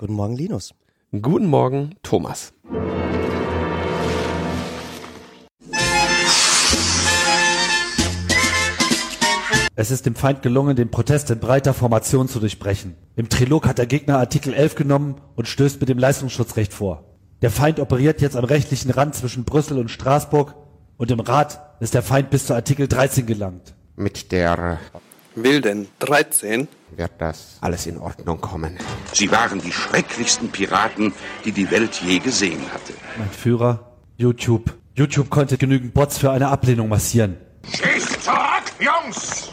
Guten Morgen, Linus. Guten Morgen, Thomas. Es ist dem Feind gelungen, den Protest in breiter Formation zu durchbrechen. Im Trilog hat der Gegner Artikel 11 genommen und stößt mit dem Leistungsschutzrecht vor. Der Feind operiert jetzt am rechtlichen Rand zwischen Brüssel und Straßburg und im Rat ist der Feind bis zu Artikel 13 gelangt. Mit der Wilden 13 wird das alles in Ordnung kommen. Sie waren die schrecklichsten Piraten, die die Welt je gesehen hatte. Mein Führer, YouTube. YouTube konnte genügend Bots für eine Ablehnung massieren. Schießt zurück, Jungs!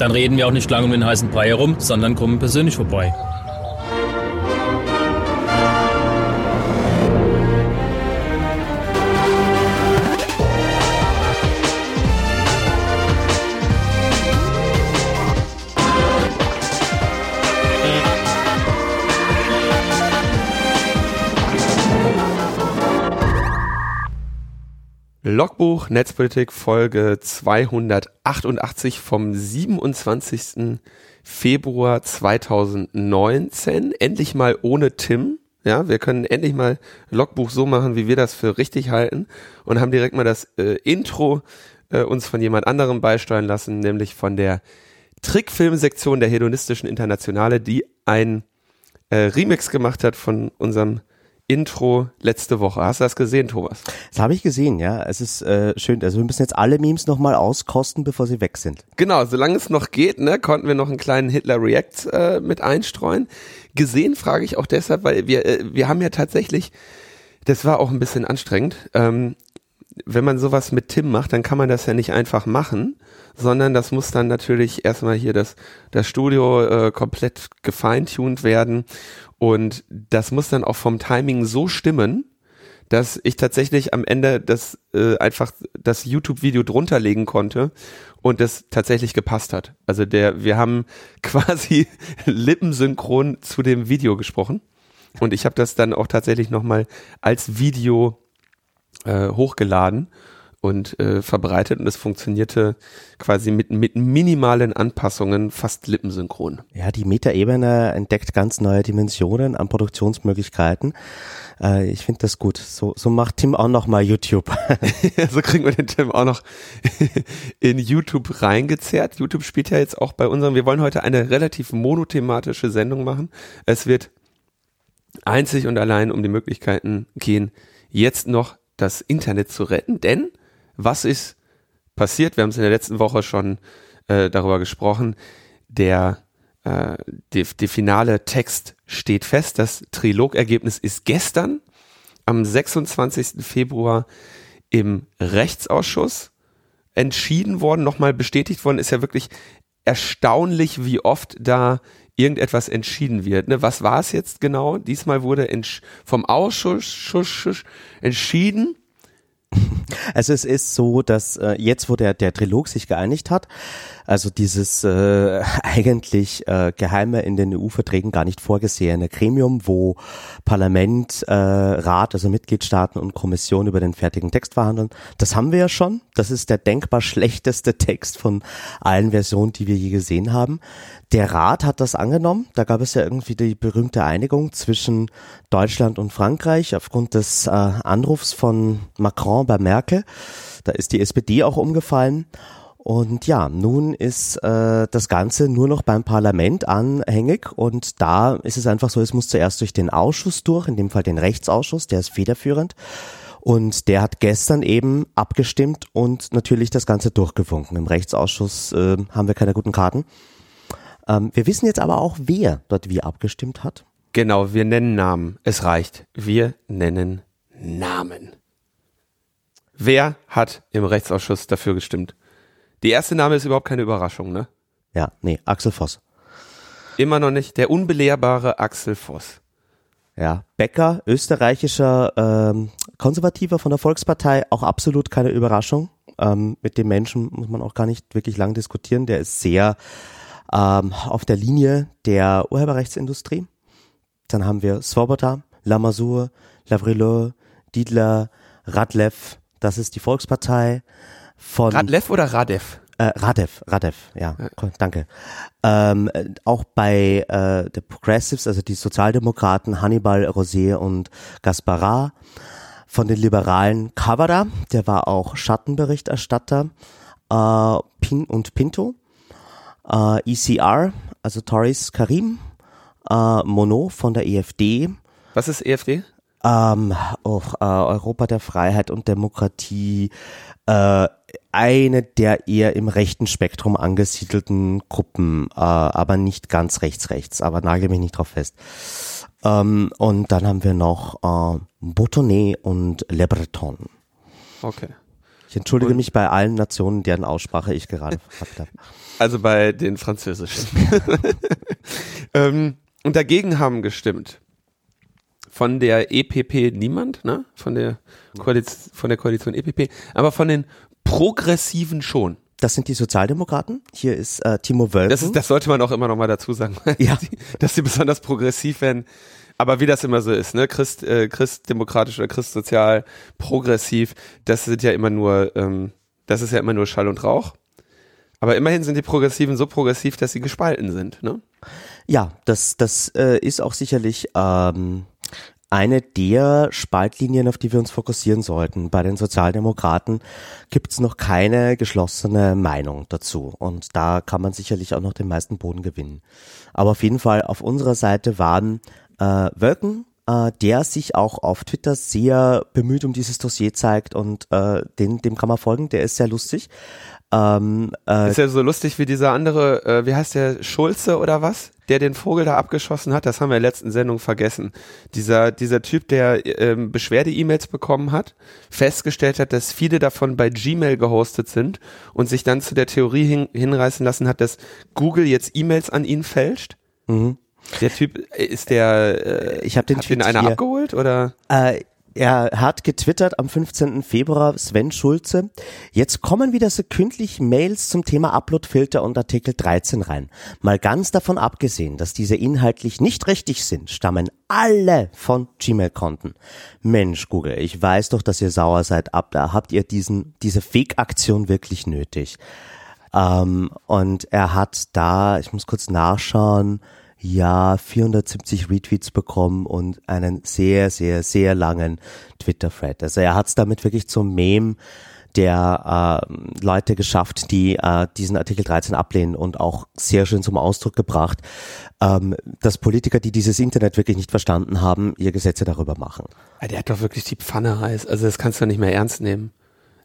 Dann reden wir auch nicht lange um den heißen Brei herum, sondern kommen persönlich vorbei. Logbuch Netzpolitik Folge 288 vom 27. Februar 2019. Endlich mal ohne Tim. Ja, wir können endlich mal Logbuch so machen, wie wir das für richtig halten und haben direkt mal das äh, Intro äh, uns von jemand anderem beisteuern lassen, nämlich von der Trickfilmsektion der Hedonistischen Internationale, die ein äh, Remix gemacht hat von unserem Intro letzte Woche. Hast du das gesehen, Thomas? Das habe ich gesehen, ja. Es ist äh, schön. Also wir müssen jetzt alle Memes nochmal auskosten, bevor sie weg sind. Genau, solange es noch geht, ne, konnten wir noch einen kleinen Hitler-React äh, mit einstreuen. Gesehen frage ich auch deshalb, weil wir, äh, wir haben ja tatsächlich, das war auch ein bisschen anstrengend, ähm, wenn man sowas mit Tim macht, dann kann man das ja nicht einfach machen, sondern das muss dann natürlich erstmal hier das, das Studio äh, komplett gefeintuned werden und das muss dann auch vom Timing so stimmen, dass ich tatsächlich am Ende das äh, einfach das YouTube-Video drunter legen konnte und das tatsächlich gepasst hat. Also der, wir haben quasi lippensynchron zu dem Video gesprochen und ich habe das dann auch tatsächlich nochmal als Video äh, hochgeladen und äh, verbreitet und es funktionierte quasi mit, mit minimalen Anpassungen fast lippensynchron. Ja, die Metaebene entdeckt ganz neue Dimensionen an Produktionsmöglichkeiten. Äh, ich finde das gut. So, so macht Tim auch noch mal YouTube. so kriegen wir den Tim auch noch in YouTube reingezerrt. YouTube spielt ja jetzt auch bei unserem, wir wollen heute eine relativ monothematische Sendung machen. Es wird einzig und allein um die Möglichkeiten gehen, jetzt noch das Internet zu retten, denn was ist passiert? Wir haben es in der letzten Woche schon äh, darüber gesprochen. Der, äh, der, der finale Text steht fest. Das Trilogergebnis ist gestern am 26. Februar im Rechtsausschuss entschieden worden, nochmal bestätigt worden, ist ja wirklich erstaunlich, wie oft da irgendetwas entschieden wird. Ne? Was war es jetzt genau? Diesmal wurde vom Ausschuss entschieden, also es ist so, dass äh, jetzt, wo der, der Trilog sich geeinigt hat, also dieses äh, eigentlich äh, geheime in den EU-Verträgen gar nicht vorgesehene Gremium, wo Parlament, äh, Rat, also Mitgliedstaaten und Kommission über den fertigen Text verhandeln, das haben wir ja schon. Das ist der denkbar schlechteste Text von allen Versionen, die wir je gesehen haben. Der Rat hat das angenommen. Da gab es ja irgendwie die berühmte Einigung zwischen Deutschland und Frankreich aufgrund des äh, Anrufs von Macron bei Merkel. Da ist die SPD auch umgefallen. Und ja, nun ist äh, das Ganze nur noch beim Parlament anhängig und da ist es einfach so, es muss zuerst durch den Ausschuss durch, in dem Fall den Rechtsausschuss, der ist federführend. Und der hat gestern eben abgestimmt und natürlich das Ganze durchgewunken. Im Rechtsausschuss äh, haben wir keine guten Karten. Ähm, wir wissen jetzt aber auch, wer dort wie abgestimmt hat. Genau, wir nennen Namen. Es reicht. Wir nennen Namen. Wer hat im Rechtsausschuss dafür gestimmt? Die erste Name ist überhaupt keine Überraschung, ne? Ja, nee, Axel Voss. Immer noch nicht. Der unbelehrbare Axel Voss. Ja, Becker, österreichischer ähm, Konservativer von der Volkspartei, auch absolut keine Überraschung. Ähm, mit dem Menschen muss man auch gar nicht wirklich lang diskutieren. Der ist sehr ähm, auf der Linie der Urheberrechtsindustrie. Dann haben wir Svoboda, Lamassoure, Lavrileux, Dietler, Radlev, das ist die Volkspartei. Von Radlev oder Radev? Äh, Radev, Radev, ja, cool, danke. Ähm, äh, auch bei äh, der Progressives, also die Sozialdemokraten, Hannibal, Rosé und Gasparar. Von den Liberalen Kavada, der war auch Schattenberichterstatter, äh, Pin und Pinto. Äh, ECR, also Tories Karim. Äh, Monod von der EFD. Was ist EFD? Ähm, oh, äh, Europa der Freiheit und Demokratie, äh, eine der eher im rechten Spektrum angesiedelten Gruppen, äh, aber nicht ganz rechts-rechts, aber nagel mich nicht drauf fest. Ähm, und dann haben wir noch äh, Boutonnet und Le Breton. Okay. Ich entschuldige Und- mich bei allen Nationen, deren Aussprache ich gerade verkackt habe. Also bei den französischen. ähm, und dagegen haben gestimmt von der EPP niemand, ne? Von der, Koalition, von der Koalition EPP, aber von den Progressiven schon. Das sind die Sozialdemokraten. Hier ist äh, Timo Wölken. Das, ist, das sollte man auch immer noch mal dazu sagen, Ja. die, dass sie besonders progressiv werden. Aber wie das immer so ist, ne, Christ, äh, christdemokratisch oder christsozial, progressiv, das sind ja immer nur, ähm, das ist ja immer nur Schall und Rauch. Aber immerhin sind die Progressiven so progressiv, dass sie gespalten sind, ne? Ja, das, das äh, ist auch sicherlich ähm, eine der Spaltlinien, auf die wir uns fokussieren sollten. Bei den Sozialdemokraten gibt's noch keine geschlossene Meinung dazu. Und da kann man sicherlich auch noch den meisten Boden gewinnen. Aber auf jeden Fall auf unserer Seite waren äh, Wölken, äh, der sich auch auf Twitter sehr bemüht um dieses Dossier zeigt und äh, den, dem kann man folgen, der ist sehr lustig. Ähm, äh, Ist ja so lustig wie dieser andere, äh, wie heißt der, Schulze oder was? Der den Vogel da abgeschossen hat, das haben wir in der letzten Sendung vergessen. Dieser, dieser Typ, der ähm, Beschwerde-E-Mails bekommen hat, festgestellt hat, dass viele davon bei Gmail gehostet sind und sich dann zu der Theorie hin, hinreißen lassen hat, dass Google jetzt E-Mails an ihn fälscht. mhm. Der Typ, äh, ist der, äh, Ich hab den Tweet einer abgeholt oder? Äh, er hat getwittert am 15. Februar Sven Schulze. Jetzt kommen wieder sekündlich Mails zum Thema Uploadfilter und Artikel 13 rein. Mal ganz davon abgesehen, dass diese inhaltlich nicht richtig sind, stammen alle von Gmail-Konten. Mensch, Google, ich weiß doch, dass ihr sauer seid. Ab da habt ihr diesen, diese Fake-Aktion wirklich nötig. Ähm, und er hat da, ich muss kurz nachschauen, ja, 470 Retweets bekommen und einen sehr, sehr, sehr langen Twitter-Thread. Also er hat es damit wirklich zum Meme der äh, Leute geschafft, die äh, diesen Artikel 13 ablehnen und auch sehr schön zum Ausdruck gebracht, ähm, dass Politiker, die dieses Internet wirklich nicht verstanden haben, ihr Gesetze darüber machen. Der hat doch wirklich die Pfanne heiß. Also das kannst du nicht mehr ernst nehmen.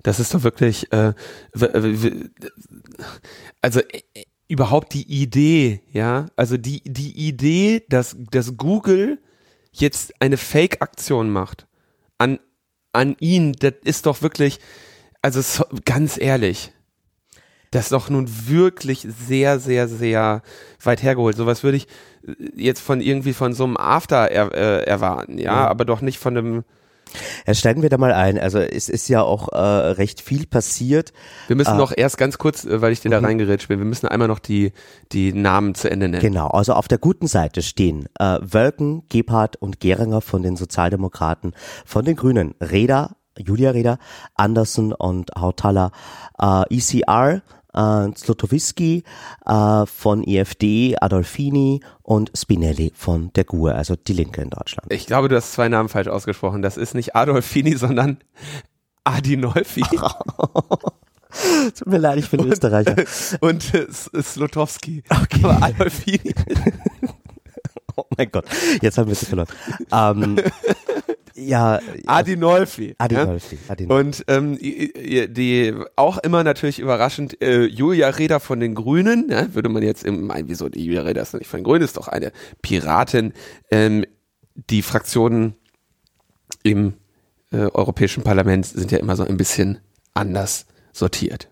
Das ist doch wirklich, äh, also äh, überhaupt die Idee, ja, also die die Idee, dass dass Google jetzt eine Fake-Aktion macht an an ihn, das ist doch wirklich, also so, ganz ehrlich, das ist doch nun wirklich sehr, sehr, sehr weit hergeholt. Sowas würde ich äh, jetzt von irgendwie von so einem After er, äh, erwarten, ja, aber doch nicht von einem. Ja, steigen wir da mal ein. Also es ist ja auch äh, recht viel passiert. Wir müssen Ah. noch erst ganz kurz, äh, weil ich dir da reingerätscht bin, wir müssen einmal noch die, die Namen zu Ende nennen. Genau, also auf der guten Seite stehen äh, Wölken, Gebhardt und Geringer von den Sozialdemokraten, von den Grünen Reda, Julia Reda, Andersen und Hautala, äh, ECR, äh, Zlotowski äh, von EFD, Adolfini und Spinelli von der GUE, also die Linke in Deutschland. Ich glaube, du hast zwei Namen falsch ausgesprochen. Das ist nicht Adolfini, sondern Adinolfi Tut mir leid, ich bin Österreicher. und äh, Slotowski. Okay. Aber Adolfini. Oh mein Gott, jetzt haben wir sie verloren. ähm, ja, Adinolfi. ja? Adinolfi. Adinolfi. Und ähm, die auch immer natürlich überraschend äh, Julia Reda von den Grünen, ja, würde man jetzt im meinen, wieso die Julia Reda ist nicht von den Grünen, ist doch eine Piratin. Ähm, die Fraktionen im äh, Europäischen Parlament sind ja immer so ein bisschen anders sortiert.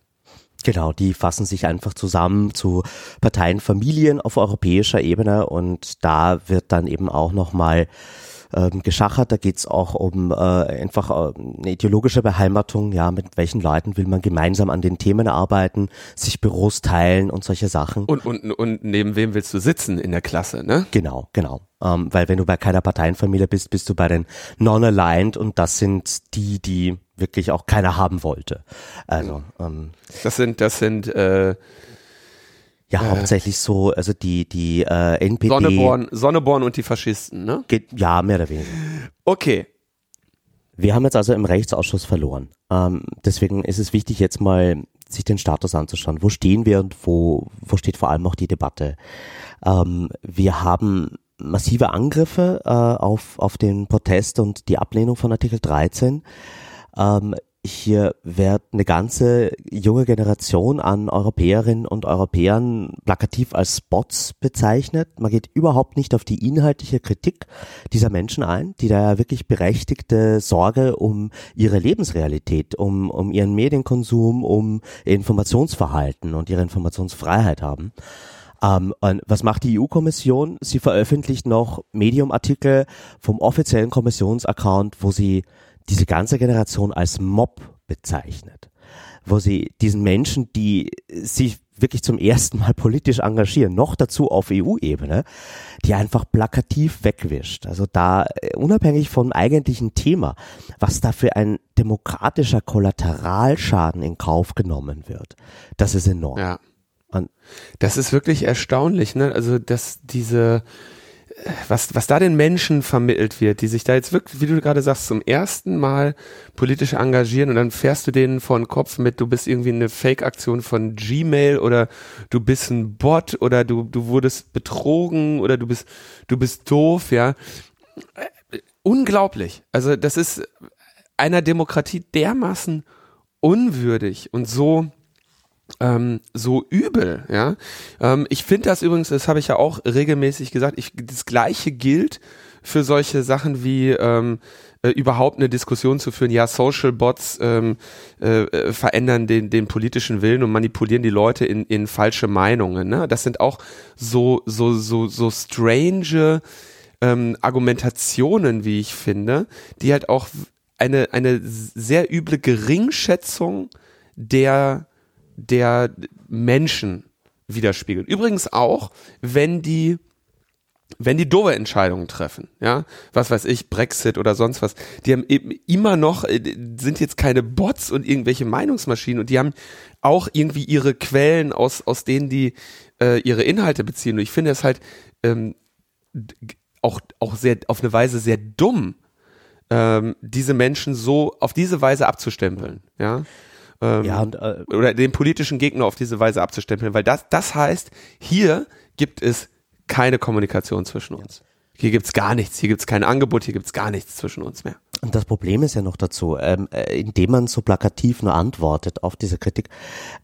Genau, die fassen sich einfach zusammen zu Parteienfamilien auf europäischer Ebene und da wird dann eben auch nochmal ähm, geschachert. Da geht's auch um äh, einfach äh, eine ideologische Beheimatung, ja, mit welchen Leuten will man gemeinsam an den Themen arbeiten, sich Büros teilen und solche Sachen. Und, und, und neben wem willst du sitzen in der Klasse, ne? Genau, genau. Ähm, weil wenn du bei keiner Parteienfamilie bist, bist du bei den Non-Aligned und das sind die, die wirklich auch keiner haben wollte. Also ähm, Das sind, das sind äh, ja hauptsächlich so, also die die äh, NPD Sonneborn, Sonneborn und die Faschisten, ne? geht ja mehr oder weniger. Okay. Wir haben jetzt also im Rechtsausschuss verloren. Ähm, deswegen ist es wichtig, jetzt mal sich den Status anzuschauen. Wo stehen wir und wo, wo steht vor allem auch die Debatte? Ähm, wir haben massive Angriffe äh, auf, auf den Protest und die Ablehnung von Artikel 13. Ähm, hier wird eine ganze junge Generation an Europäerinnen und Europäern plakativ als Bots bezeichnet. Man geht überhaupt nicht auf die inhaltliche Kritik dieser Menschen ein, die da ja wirklich berechtigte Sorge um ihre Lebensrealität, um, um ihren Medienkonsum, um ihr Informationsverhalten und ihre Informationsfreiheit haben. Ähm, was macht die EU-Kommission? Sie veröffentlicht noch Medium-Artikel vom offiziellen Kommissionsaccount, wo sie diese ganze Generation als Mob bezeichnet, wo sie diesen Menschen, die sich wirklich zum ersten Mal politisch engagieren, noch dazu auf EU-Ebene, die einfach plakativ wegwischt. Also da äh, unabhängig vom eigentlichen Thema, was da für ein demokratischer Kollateralschaden in Kauf genommen wird, das ist enorm. Ja. Und Das ist wirklich erstaunlich, ne? Also, dass diese, was, was da den Menschen vermittelt wird, die sich da jetzt wirklich, wie du gerade sagst, zum ersten Mal politisch engagieren und dann fährst du denen vor den Kopf mit, du bist irgendwie eine Fake-Aktion von Gmail oder du bist ein Bot oder du, du wurdest betrogen oder du bist, du bist doof, ja. Äh, Unglaublich. Also, das ist einer Demokratie dermaßen unwürdig und so, ähm, so übel, ja. Ähm, ich finde das übrigens, das habe ich ja auch regelmäßig gesagt, ich, das gleiche gilt für solche Sachen wie ähm, äh, überhaupt eine Diskussion zu führen, ja, Social Bots ähm, äh, äh, verändern den, den politischen Willen und manipulieren die Leute in, in falsche Meinungen. Ne? Das sind auch so, so, so, so strange ähm, Argumentationen, wie ich finde, die halt auch eine, eine sehr üble Geringschätzung der der Menschen widerspiegelt. Übrigens auch, wenn die wenn die doofe Entscheidungen treffen, ja, was weiß ich, Brexit oder sonst was, die haben eben immer noch, äh, sind jetzt keine Bots und irgendwelche Meinungsmaschinen und die haben auch irgendwie ihre Quellen, aus, aus denen die äh, ihre Inhalte beziehen. Und ich finde es halt ähm, auch, auch sehr, auf eine Weise sehr dumm, ähm, diese Menschen so auf diese Weise abzustempeln, ja. Ähm, ja, und äh, oder den politischen Gegner auf diese Weise abzustempeln, weil das, das heißt, hier gibt es keine Kommunikation zwischen uns. Hier gibt's gar nichts, hier gibt's kein Angebot, hier gibt's gar nichts zwischen uns mehr. Und das Problem ist ja noch dazu, ähm, äh, indem man so plakativ nur antwortet auf diese Kritik,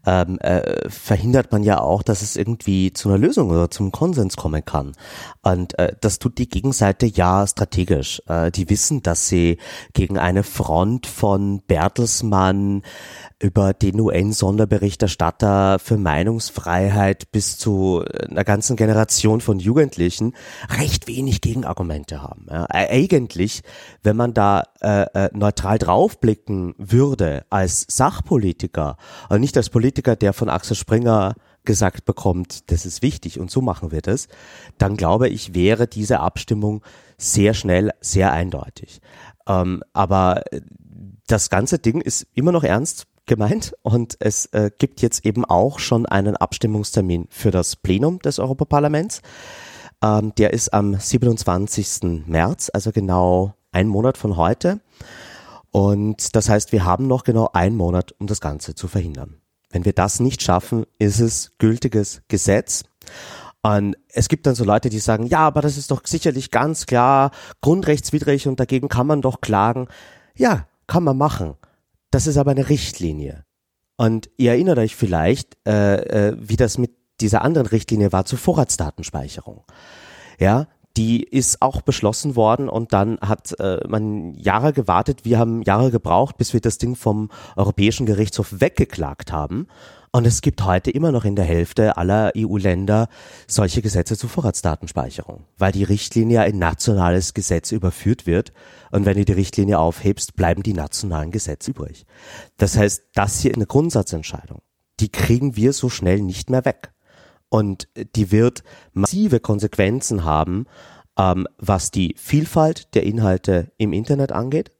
ähm, äh, verhindert man ja auch, dass es irgendwie zu einer Lösung oder zum Konsens kommen kann. Und äh, das tut die Gegenseite ja strategisch. Äh, die wissen, dass sie gegen eine Front von Bertelsmann über den UN-Sonderberichterstatter für Meinungsfreiheit bis zu einer ganzen Generation von Jugendlichen recht wenig Gegenargumente haben. Ja, eigentlich, wenn man da äh, äh, neutral draufblicken würde als Sachpolitiker und nicht als Politiker, der von Axel Springer gesagt bekommt, das ist wichtig und so machen wir das, dann glaube ich, wäre diese Abstimmung sehr schnell, sehr eindeutig. Ähm, aber äh, das ganze Ding ist immer noch ernst gemeint und es äh, gibt jetzt eben auch schon einen Abstimmungstermin für das Plenum des Europaparlaments. Ähm, der ist am 27. März, also genau ein Monat von heute. Und das heißt, wir haben noch genau einen Monat, um das Ganze zu verhindern. Wenn wir das nicht schaffen, ist es gültiges Gesetz. Und es gibt dann so Leute, die sagen, ja, aber das ist doch sicherlich ganz klar grundrechtswidrig und dagegen kann man doch klagen. Ja, kann man machen. Das ist aber eine Richtlinie. Und ihr erinnert euch vielleicht, äh, äh, wie das mit dieser anderen Richtlinie war zur Vorratsdatenspeicherung. Ja, die ist auch beschlossen worden und dann hat äh, man Jahre gewartet. Wir haben Jahre gebraucht, bis wir das Ding vom Europäischen Gerichtshof weggeklagt haben. Und es gibt heute immer noch in der Hälfte aller EU-Länder solche Gesetze zur Vorratsdatenspeicherung, weil die Richtlinie in nationales Gesetz überführt wird. Und wenn du die Richtlinie aufhebst, bleiben die nationalen Gesetze übrig. Das heißt, das hier ist eine Grundsatzentscheidung. Die kriegen wir so schnell nicht mehr weg. Und die wird massive Konsequenzen haben ähm, was die Vielfalt der Inhalte im Internet angeht,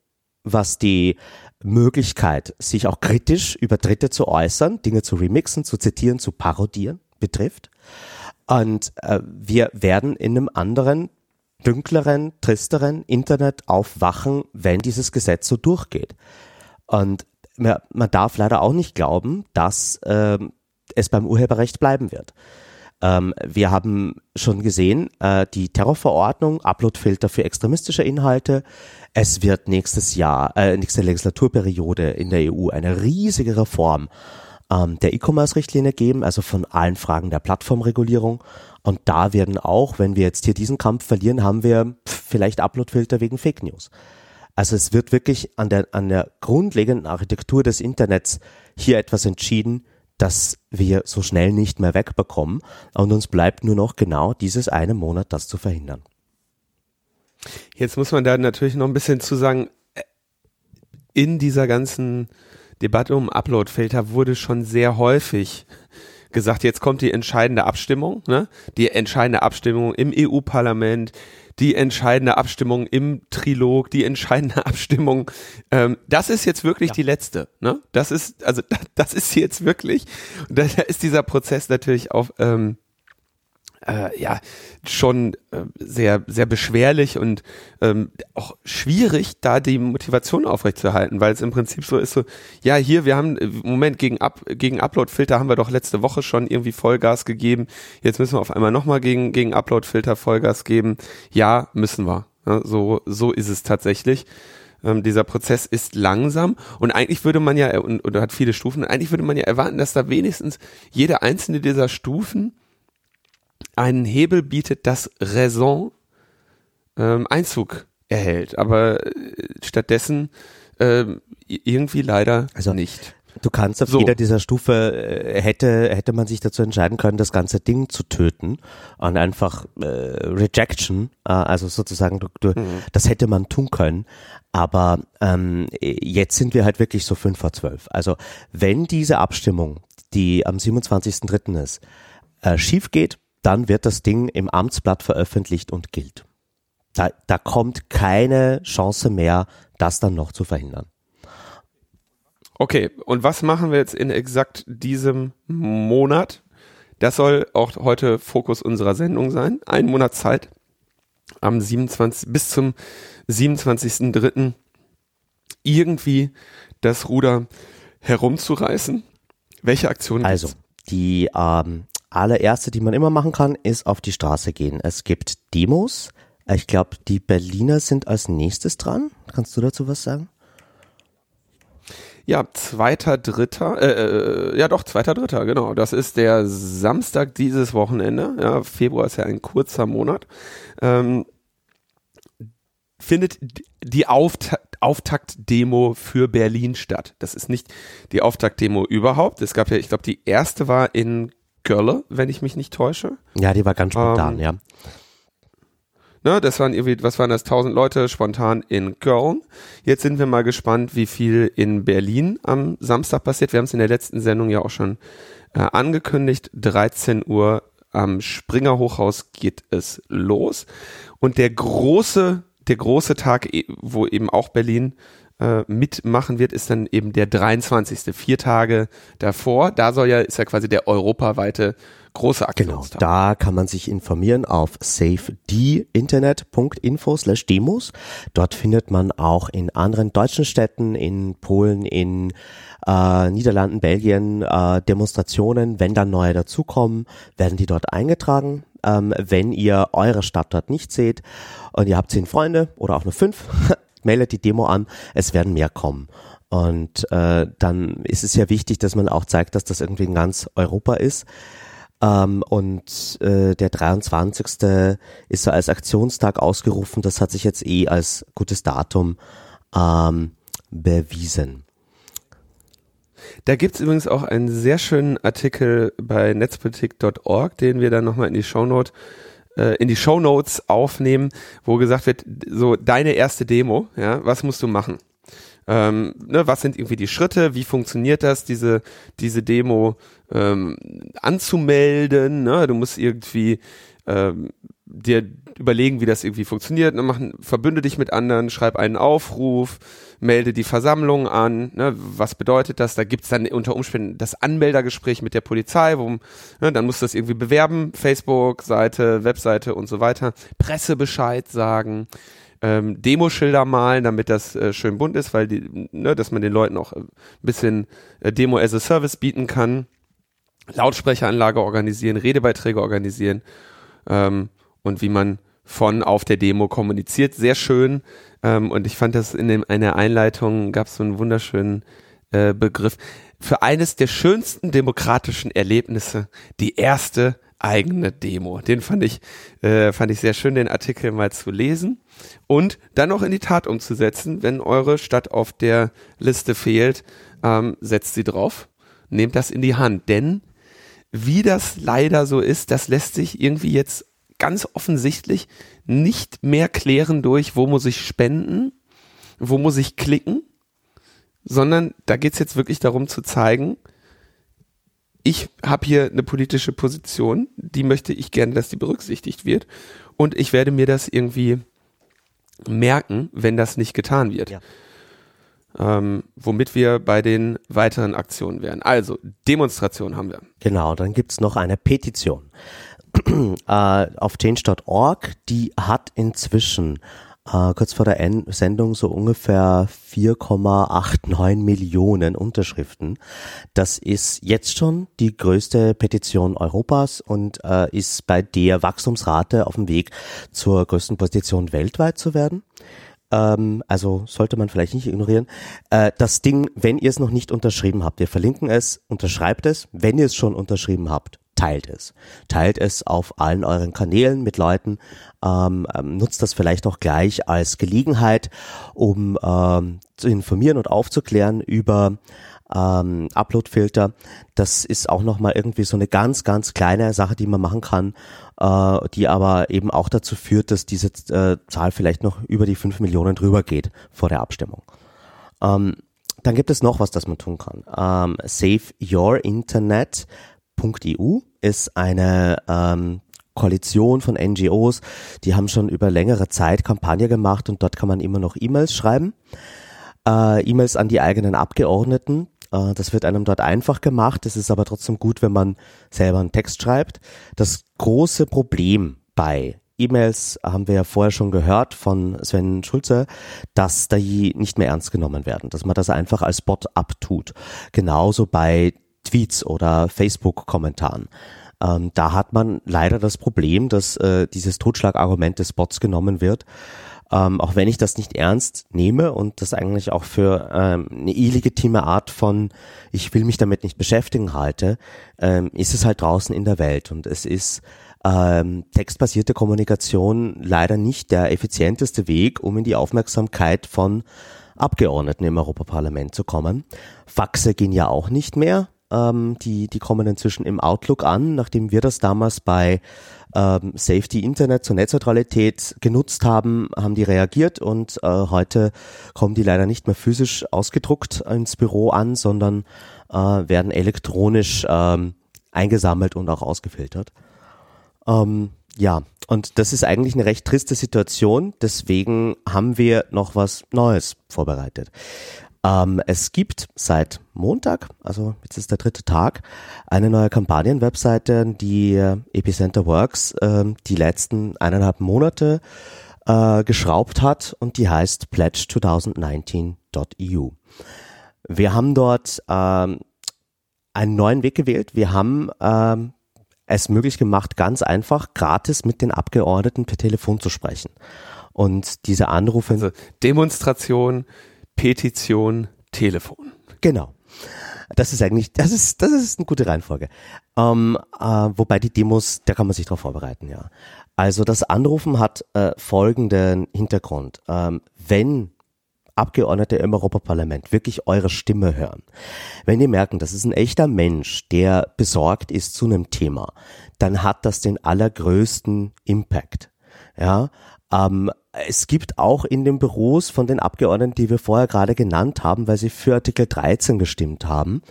was die Möglichkeit, sich auch kritisch über Dritte zu äußern, Dinge zu remixen, zu zitieren, zu parodieren betrifft. Und äh, wir werden in einem anderen, dünkleren, tristeren Internet aufwachen, wenn dieses Gesetz so durchgeht. Und man, man darf leider auch nicht glauben, dass äh, es beim Urheberrecht bleiben wird. Ähm, wir haben schon gesehen, äh, die Terrorverordnung, Uploadfilter für extremistische Inhalte. Es wird nächstes Jahr, äh, nächste Legislaturperiode in der EU eine riesige Reform ähm, der E-Commerce-Richtlinie geben, also von allen Fragen der Plattformregulierung. Und da werden auch, wenn wir jetzt hier diesen Kampf verlieren, haben wir vielleicht Uploadfilter wegen Fake News. Also es wird wirklich an der, an der grundlegenden Architektur des Internets hier etwas entschieden, das wir so schnell nicht mehr wegbekommen. Und uns bleibt nur noch genau dieses eine Monat, das zu verhindern. Jetzt muss man da natürlich noch ein bisschen zu sagen, äh, in dieser ganzen Debatte um Uploadfilter wurde schon sehr häufig gesagt, jetzt kommt die entscheidende Abstimmung, ne? Die entscheidende Abstimmung im EU-Parlament, die entscheidende Abstimmung im Trilog, die entscheidende Abstimmung. Ähm, das ist jetzt wirklich ja. die letzte. Ne? Das ist, also das ist jetzt wirklich, da ist dieser Prozess natürlich auch ähm, äh, ja schon äh, sehr sehr beschwerlich und ähm, auch schwierig, da die Motivation aufrechtzuerhalten, weil es im Prinzip so ist so, ja hier wir haben Moment gegen Up, gegen Uploadfilter haben wir doch letzte Woche schon irgendwie Vollgas gegeben, jetzt müssen wir auf einmal nochmal gegen gegen Uploadfilter Vollgas geben. Ja müssen wir. Ja, so so ist es tatsächlich. Ähm, dieser Prozess ist langsam und eigentlich würde man ja, und, oder hat viele Stufen, eigentlich würde man ja erwarten, dass da wenigstens jede einzelne dieser Stufen einen Hebel bietet, das Raison ähm, Einzug erhält. Aber äh, stattdessen äh, irgendwie leider also nicht. Du kannst auf so. jeder dieser Stufe äh, hätte hätte man sich dazu entscheiden können, das ganze Ding zu töten und einfach äh, Rejection, äh, also sozusagen, du, du, mhm. das hätte man tun können. Aber ähm, jetzt sind wir halt wirklich so fünf vor zwölf. Also wenn diese Abstimmung, die am 27.3. ist, äh, schief geht, dann wird das Ding im Amtsblatt veröffentlicht und gilt. Da, da kommt keine Chance mehr, das dann noch zu verhindern. Okay, und was machen wir jetzt in exakt diesem Monat? Das soll auch heute Fokus unserer Sendung sein. Ein Monat Zeit am 27. bis zum 27.3. irgendwie das Ruder herumzureißen. Welche Aktionen? Also, die ähm, allererste, die man immer machen kann, ist auf die Straße gehen. Es gibt Demos. Ich glaube, die Berliner sind als nächstes dran. Kannst du dazu was sagen? Ja, zweiter, dritter, äh, äh, ja doch, zweiter, dritter, genau. Das ist der Samstag dieses Wochenende. Ja, Februar ist ja ein kurzer Monat. Ähm, findet die Auft Auftaktdemo für Berlin statt. Das ist nicht die Auftaktdemo überhaupt. Es gab ja, ich glaube, die erste war in Görle, wenn ich mich nicht täusche. Ja, die war ganz spontan, ähm, ja. Ne, das waren irgendwie, was waren das, 1000 Leute spontan in Köln. Jetzt sind wir mal gespannt, wie viel in Berlin am Samstag passiert. Wir haben es in der letzten Sendung ja auch schon äh, angekündigt. 13 Uhr am Springer Hochhaus geht es los. Und der große, der große Tag, e, wo eben auch Berlin äh, mitmachen wird, ist dann eben der 23. Vier Tage davor. Da soll ja, ist ja quasi der europaweite große Aktionstag. Genau, da kann man sich informieren auf safedinternet.info slash demos. Dort findet man auch in anderen deutschen Städten, in Polen, in äh, Niederlanden, Belgien äh, Demonstrationen. Wenn dann neue dazukommen, werden die dort eingetragen. Ähm, wenn ihr eure Stadt dort nicht seht und ihr habt zehn Freunde oder auch nur fünf, meldet die Demo an, es werden mehr kommen. Und äh, dann ist es ja wichtig, dass man auch zeigt, dass das irgendwie in ganz Europa ist. Ähm, und äh, der 23. ist so als Aktionstag ausgerufen. Das hat sich jetzt eh als gutes Datum ähm, bewiesen. Da gibt's übrigens auch einen sehr schönen Artikel bei netzpolitik.org, den wir dann nochmal in die Shownote in die Show Notes aufnehmen, wo gesagt wird, so deine erste Demo, ja, was musst du machen? Ähm, ne, was sind irgendwie die Schritte? Wie funktioniert das, diese, diese Demo ähm, anzumelden? Ne? Du musst irgendwie ähm, dir überlegen, wie das irgendwie funktioniert. Ne? Machen, verbünde dich mit anderen, schreib einen Aufruf, melde die Versammlung an. Ne? Was bedeutet das? Da gibt's dann unter Umständen das Anmeldergespräch mit der Polizei, wo ne, dann musst du das irgendwie bewerben, Facebook-Seite, Webseite und so weiter. Pressebescheid sagen. Ähm, Demoschilder malen, damit das äh, schön bunt ist, weil die, ne, dass man den Leuten auch ein bisschen äh, Demo as a Service bieten kann. Lautsprecheranlage organisieren, Redebeiträge organisieren ähm, und wie man von auf der Demo kommuniziert. Sehr schön. Ähm, und ich fand das in dem, einer Einleitung gab es so einen wunderschönen äh, Begriff. Für eines der schönsten demokratischen Erlebnisse, die erste eigene Demo. Den fand ich, äh, fand ich sehr schön, den Artikel mal zu lesen und dann noch in die Tat umzusetzen. Wenn eure Stadt auf der Liste fehlt, ähm, setzt sie drauf, nehmt das in die Hand, denn wie das leider so ist, das lässt sich irgendwie jetzt ganz offensichtlich nicht mehr klären durch, wo muss ich spenden, wo muss ich klicken, sondern da geht es jetzt wirklich darum zu zeigen, ich habe hier eine politische Position, die möchte ich gerne, dass die berücksichtigt wird und ich werde mir das irgendwie merken, wenn das nicht getan wird. Ja ähm, womit wir bei den weiteren Aktionen wären. Also, Demonstration haben wir. Genau, dann gibt's noch eine Petition äh, auf change.org, die hat inzwischen äh, kurz vor der End Sendung so ungefähr 4,89 Millionen Unterschriften. Das ist jetzt schon die größte Petition Europas und äh, ist bei der Wachstumsrate auf dem Weg zur größten Petition weltweit zu werden ähm, also sollte man vielleicht nicht ignorieren. Äh, das Ding, wenn ihr es noch nicht unterschrieben habt, wir verlinken es, unterschreibt es. Wenn ihr es schon unterschrieben habt, teilt es. Teilt es auf allen euren Kanälen mit Leuten. Ähm, ähm, nutzt das vielleicht auch gleich als Gelegenheit, um ähm, zu informieren und aufzuklären über ähm, Upload-Filter. Das ist auch nochmal irgendwie so eine ganz, ganz kleine Sache, die man machen kann, äh, die aber eben auch dazu führt, dass diese äh, Zahl vielleicht noch über die fünf Millionen drüber geht vor der Abstimmung. Ähm, dann gibt es noch was, das man tun kann. Ähm, SaveYourInternet.eu ist eine ähm, Koalition von NGOs, die haben schon über längere Zeit Kampagne gemacht und dort kann man immer noch E-Mails schreiben. Äh, E-Mails an die eigenen Abgeordneten. Äh, das wird einem dort einfach gemacht. Es ist aber trotzdem gut, wenn man selber einen Text schreibt. Das große Problem bei E-Mails haben wir ja vorher schon gehört von Sven Schulze, dass die nicht mehr ernst genommen werden, dass man das einfach als Bot abtut. Genauso bei Tweets oder Facebook-Kommentaren. Ähm, da hat man leider das Problem, dass äh, dieses Totschlagargument des Bots genommen wird ähm, auch wenn ich das nicht ernst nehme und das eigentlich auch für ähm, eine illegitime Art von, ich will mich damit nicht beschäftigen halte, ähm, ist es halt draußen in der Welt und es ist ähm, textbasierte Kommunikation leider nicht der effizienteste Weg, um in die Aufmerksamkeit von Abgeordneten im Europaparlament zu kommen. Faxe gehen ja auch nicht mehr. Ähm, die, die kommen inzwischen im Outlook an, nachdem wir das damals bei ähm, Safety Internet zur Netzneutralität genutzt haben, haben die reagiert und äh, heute kommen die leider nicht mehr physisch ausgedruckt ins Büro an, sondern äh, werden elektronisch ähm, eingesammelt und auch ausgefiltert. Ähm, ja, und das ist eigentlich eine recht triste Situation. Deswegen haben wir noch was Neues vorbereitet. Ähm, es gibt seit Montag, also jetzt ist der dritte Tag, eine neue Kampagnenwebseite, die Epicenter Works äh, die letzten eineinhalb Monate äh, geschraubt hat und die heißt pledge2019.eu. Wir haben dort ähm, einen neuen Weg gewählt. Wir haben ähm, es möglich gemacht, ganz einfach gratis mit den Abgeordneten per Telefon zu sprechen. Und diese Anrufe. Also Demonstration Petition, Telefon. Genau. Das ist eigentlich, das ist, das ist eine gute Reihenfolge. Ähm, äh, wobei die Demos, da kann man sich darauf vorbereiten, ja. Also das Anrufen hat äh, folgenden Hintergrund. Ähm, wenn Abgeordnete im Europaparlament wirklich eure Stimme hören, wenn ihr merken, das ist ein echter Mensch, der besorgt ist zu einem Thema, dann hat das den allergrößten Impact. Ja, ähm, es gibt auch in den Büros von den Abgeordneten, die wir vorher gerade genannt haben, weil sie für Artikel 13 gestimmt haben,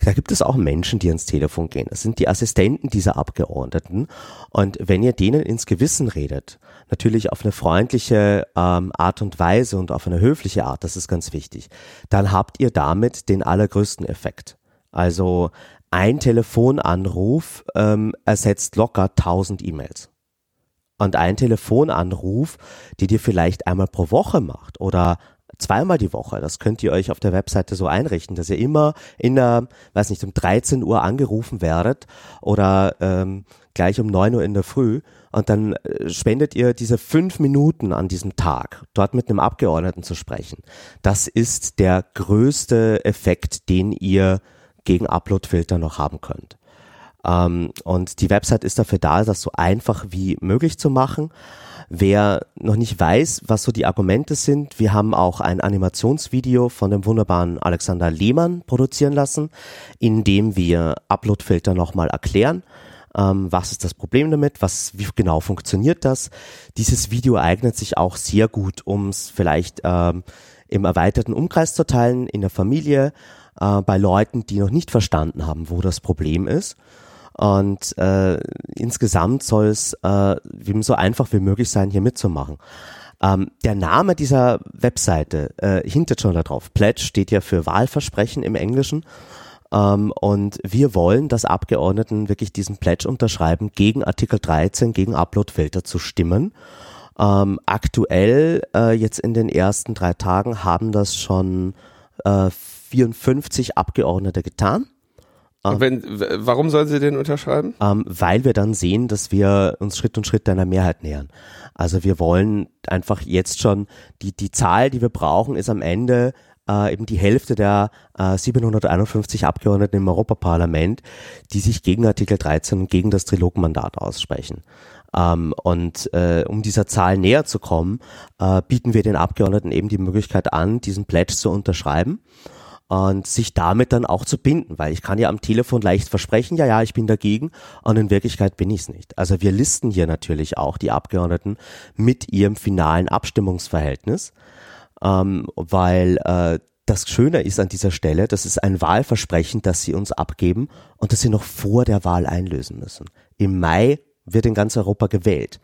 Da gibt es auch Menschen, die ans Telefon gehen. Das sind die Assistenten dieser Abgeordneten. Und wenn ihr denen ins Gewissen redet, natürlich auf eine freundliche ähm, Art und Weise und auf eine höfliche Art, das ist ganz wichtig, dann habt ihr damit den allergrößten Effekt. Also ein Telefonanruf ähm, ersetzt locker 1000 E-Mails. Und ein Telefonanruf, die dir vielleicht einmal pro Woche macht oder zweimal die Woche. Das könnt ihr euch auf der Webseite so einrichten, dass ihr immer in der, weiß nicht, um 13 Uhr angerufen werdet oder ähm, gleich um 9 Uhr in der Früh und dann äh, spendet ihr diese fünf Minuten an diesem Tag, dort mit einem Abgeordneten zu sprechen. Das ist der größte Effekt, den ihr gegen Uploadfilter noch haben könnt. Ähm, und die Website ist dafür da, das so einfach wie möglich zu machen. Wer noch nicht weiß, was so die Argumente sind, wir haben auch ein Animationsvideo von dem wunderbaren Alexander Lehmann produzieren lassen, in dem wir Uploadfilter nochmal erklären. Ähm, was ist das Problem damit? Was, wie genau funktioniert das? Dieses Video eignet sich auch sehr gut, um es vielleicht ähm, im erweiterten Umkreis zu teilen, in der Familie, äh, bei Leuten, die noch nicht verstanden haben, wo das Problem ist. Und äh, insgesamt soll es äh, so einfach wie möglich sein, hier mitzumachen. Ähm, der Name dieser Webseite äh, hintet schon darauf. Pledge steht ja für Wahlversprechen im Englischen. Ähm, und wir wollen, dass Abgeordneten wirklich diesen Pledge unterschreiben, gegen Artikel 13, gegen Uploadfilter zu stimmen. Ähm, aktuell, äh, jetzt in den ersten drei Tagen, haben das schon äh, 54 Abgeordnete getan. Und wenn, warum sollen sie den unterschreiben? Ähm, weil wir dann sehen, dass wir uns Schritt und Schritt einer Mehrheit nähern. Also wir wollen einfach jetzt schon, die, die Zahl, die wir brauchen, ist am Ende äh, eben die Hälfte der äh, 751 Abgeordneten im Europaparlament, die sich gegen Artikel 13 und gegen das Trilogmandat aussprechen. Ähm, und äh, um dieser Zahl näher zu kommen, äh, bieten wir den Abgeordneten eben die Möglichkeit an, diesen Pledge zu unterschreiben und sich damit dann auch zu binden, weil ich kann ja am Telefon leicht versprechen, ja, ja, ich bin dagegen und in Wirklichkeit bin ich es nicht. Also wir listen hier natürlich auch die Abgeordneten mit ihrem finalen Abstimmungsverhältnis, ähm, weil äh, das Schöne ist an dieser Stelle, das ist ein Wahlversprechen, das sie uns abgeben und das sie noch vor der Wahl einlösen müssen. Im Mai wird in ganz Europa gewählt.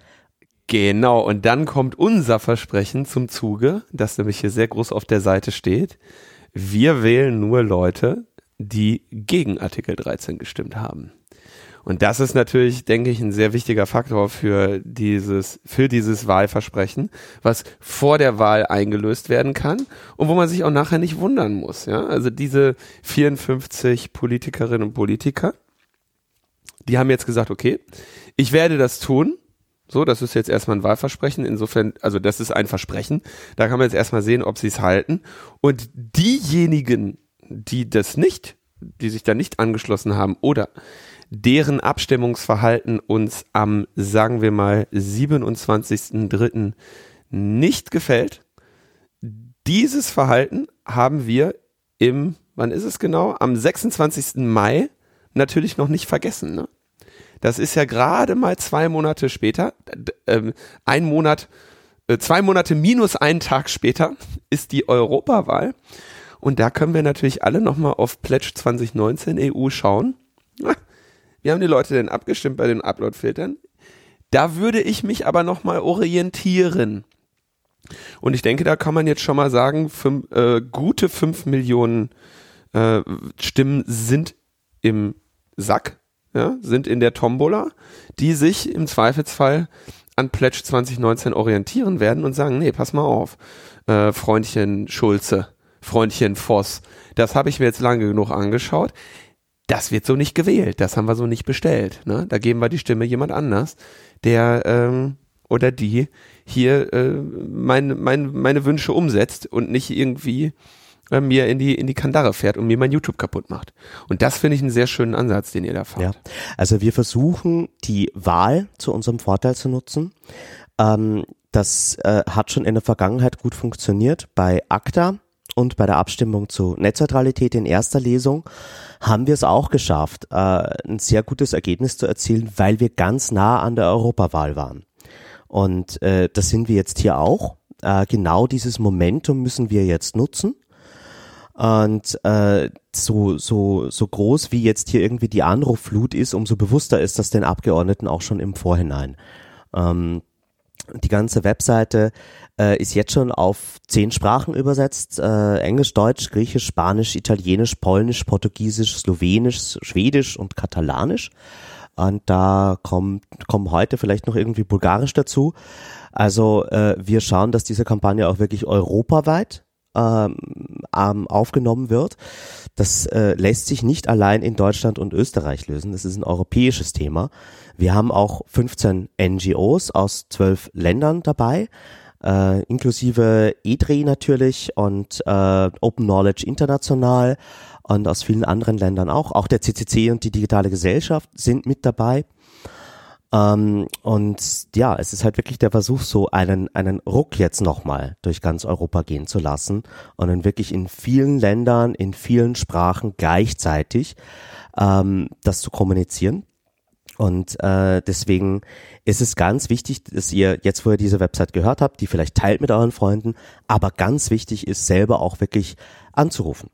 Genau, und dann kommt unser Versprechen zum Zuge, das nämlich hier sehr groß auf der Seite steht wir wählen nur Leute, die gegen Artikel 13 gestimmt haben. Und das ist natürlich, denke ich, ein sehr wichtiger Faktor für dieses, für dieses Wahlversprechen, was vor der Wahl eingelöst werden kann und wo man sich auch nachher nicht wundern muss. Ja? Also diese 54 Politikerinnen und Politiker, die haben jetzt gesagt, okay, ich werde das tun. So, das ist jetzt erstmal ein Wahlversprechen. Insofern, also das ist ein Versprechen. Da kann man jetzt erstmal sehen, ob sie es halten. Und diejenigen, die das nicht, die sich da nicht angeschlossen haben oder deren Abstimmungsverhalten uns am, sagen wir mal, 27.03. nicht gefällt, dieses Verhalten haben wir im, wann ist es genau? Am 26. Mai natürlich noch nicht vergessen. Ne? Das ist ja gerade mal zwei Monate später, ähm, ein Monat, äh, zwei Monate minus einen Tag später ist die Europawahl. Und da können wir natürlich alle nochmal auf Pledge 2019 EU schauen. Wie haben die Leute denn abgestimmt bei den Upload-Filtern? Da würde ich mich aber nochmal orientieren. Und ich denke, da kann man jetzt schon mal sagen, fünf, äh, gute fünf Millionen äh, Stimmen sind im Sack ja, sind in der Tombola, die sich im Zweifelsfall an Pledge 2019 orientieren werden und sagen, nee, pass mal auf, äh, Freundchen Schulze, Freundchen Voss, das habe ich mir jetzt lange genug angeschaut. Das wird so nicht gewählt, das haben wir so nicht bestellt. Ne? Da geben wir die Stimme jemand anders, der ähm, oder die hier äh, mein, mein, meine Wünsche umsetzt und nicht irgendwie äh, mir in die, in die Kandare fährt und mir mein YouTube kaputt macht. Und das finde ich einen sehr schönen Ansatz, den ihr da fahrt. Ja. Also wir versuchen, die Wahl zu unserem Vorteil zu nutzen. Ähm, das äh, hat schon in der Vergangenheit gut funktioniert. Bei ACTA und bei der Abstimmung zu Netzneutralität in erster Lesung haben wir es auch geschafft, äh, ein sehr gutes Ergebnis zu erzielen, weil wir ganz nah an der Europawahl waren. Und äh, das sind wir jetzt hier auch. Äh, genau dieses Momentum müssen wir jetzt nutzen. Und äh, so, so, so groß wie jetzt hier irgendwie die Anrufflut ist, umso bewusster ist das den Abgeordneten auch schon im Vorhinein. Ähm, die ganze Webseite äh, ist jetzt schon auf zehn Sprachen übersetzt. Äh, Englisch, Deutsch, Griechisch, Spanisch, Italienisch, Polnisch, Portugiesisch, Slowenisch, Schwedisch und Katalanisch. Und da kommt, kommen heute vielleicht noch irgendwie Bulgarisch dazu. Also äh, wir schauen, dass diese Kampagne auch wirklich europaweit ähm, aufgenommen wird. Das äh, lässt sich nicht allein in Deutschland und Österreich lösen. Das ist ein europäisches Thema. Wir haben auch 15 NGOs aus zwölf Ländern dabei, äh, inklusive EDRI natürlich und äh, Open Knowledge International und aus vielen anderen Ländern auch. Auch der CCC und die Digitale Gesellschaft sind mit dabei. Ähm, und ja, es ist halt wirklich der Versuch, so einen, einen Ruck jetzt nochmal durch ganz Europa gehen zu lassen und dann wirklich in vielen Ländern, in vielen Sprachen gleichzeitig ähm, das zu kommunizieren. Und äh, deswegen ist es ganz wichtig, dass ihr jetzt, wo ihr diese Website gehört habt, die vielleicht teilt mit euren Freunden, aber ganz wichtig ist, selber auch wirklich anzurufen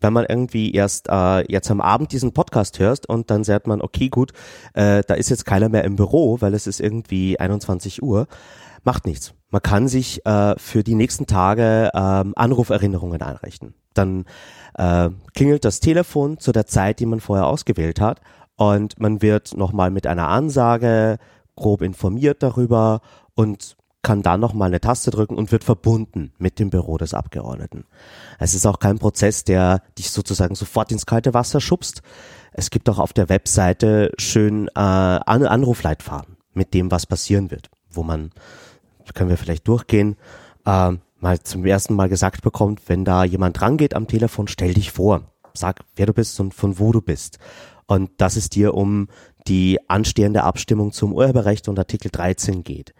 wenn man irgendwie erst äh, jetzt am Abend diesen Podcast hörst und dann sagt man, okay, gut, äh, da ist jetzt keiner mehr im Büro, weil es ist irgendwie 21 Uhr, macht nichts. Man kann sich äh, für die nächsten Tage äh, Anruferinnerungen einrichten. Dann äh, klingelt das Telefon zu der Zeit, die man vorher ausgewählt hat und man wird nochmal mit einer Ansage grob informiert darüber und kann dann nochmal eine Taste drücken und wird verbunden mit dem Büro des Abgeordneten. Es ist auch kein Prozess, der dich sozusagen sofort ins kalte Wasser schubst. Es gibt auch auf der Webseite schön äh, An Anrufleitfaden mit dem, was passieren wird, wo man, können wir vielleicht durchgehen, äh, mal zum ersten Mal gesagt bekommt, wenn da jemand rangeht am Telefon, stell dich vor, sag, wer du bist und von wo du bist. Und dass es dir um die anstehende Abstimmung zum Urheberrecht und Artikel 13 geht.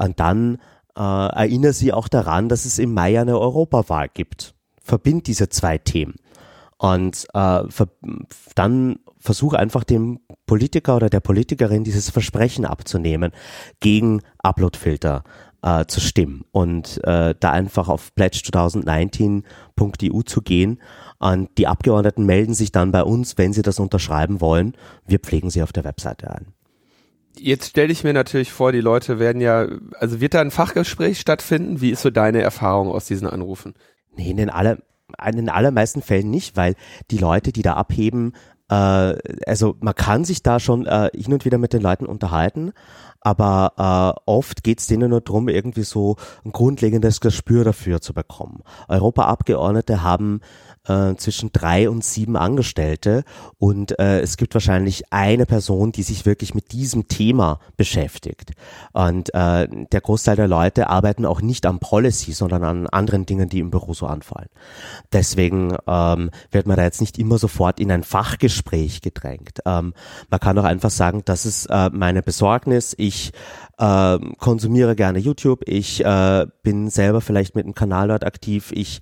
Und dann äh, erinnere sie auch daran, dass es im Mai eine Europawahl gibt. Verbind diese zwei Themen. Und äh, ver dann versuche einfach dem Politiker oder der Politikerin dieses Versprechen abzunehmen, gegen Uploadfilter äh, zu stimmen und äh, da einfach auf pledge2019.eu zu gehen. Und die Abgeordneten melden sich dann bei uns, wenn sie das unterschreiben wollen. Wir pflegen sie auf der Webseite ein jetzt stelle ich mir natürlich vor, die Leute werden ja, also wird da ein Fachgespräch stattfinden? Wie ist so deine Erfahrung aus diesen Anrufen? Nee, in den, aller, in den allermeisten Fällen nicht, weil die Leute, die da abheben, äh, also man kann sich da schon äh, hin und wieder mit den Leuten unterhalten, aber äh, oft geht's denen nur drum, irgendwie so ein grundlegendes Gespür dafür zu bekommen. Europaabgeordnete haben äh, zwischen drei und sieben Angestellte und äh, es gibt wahrscheinlich eine Person, die sich wirklich mit diesem Thema beschäftigt. Und äh, der Großteil der Leute arbeiten auch nicht am Policy, sondern an anderen Dingen, die im Büro so anfallen. Deswegen ähm, wird man da jetzt nicht immer sofort in ein Fachgespräch gedrängt. Ähm, man kann auch einfach sagen, das ist äh, meine Besorgnis. Ich äh, konsumiere gerne YouTube. Ich äh, bin selber vielleicht mit einem Kanal dort aktiv. Ich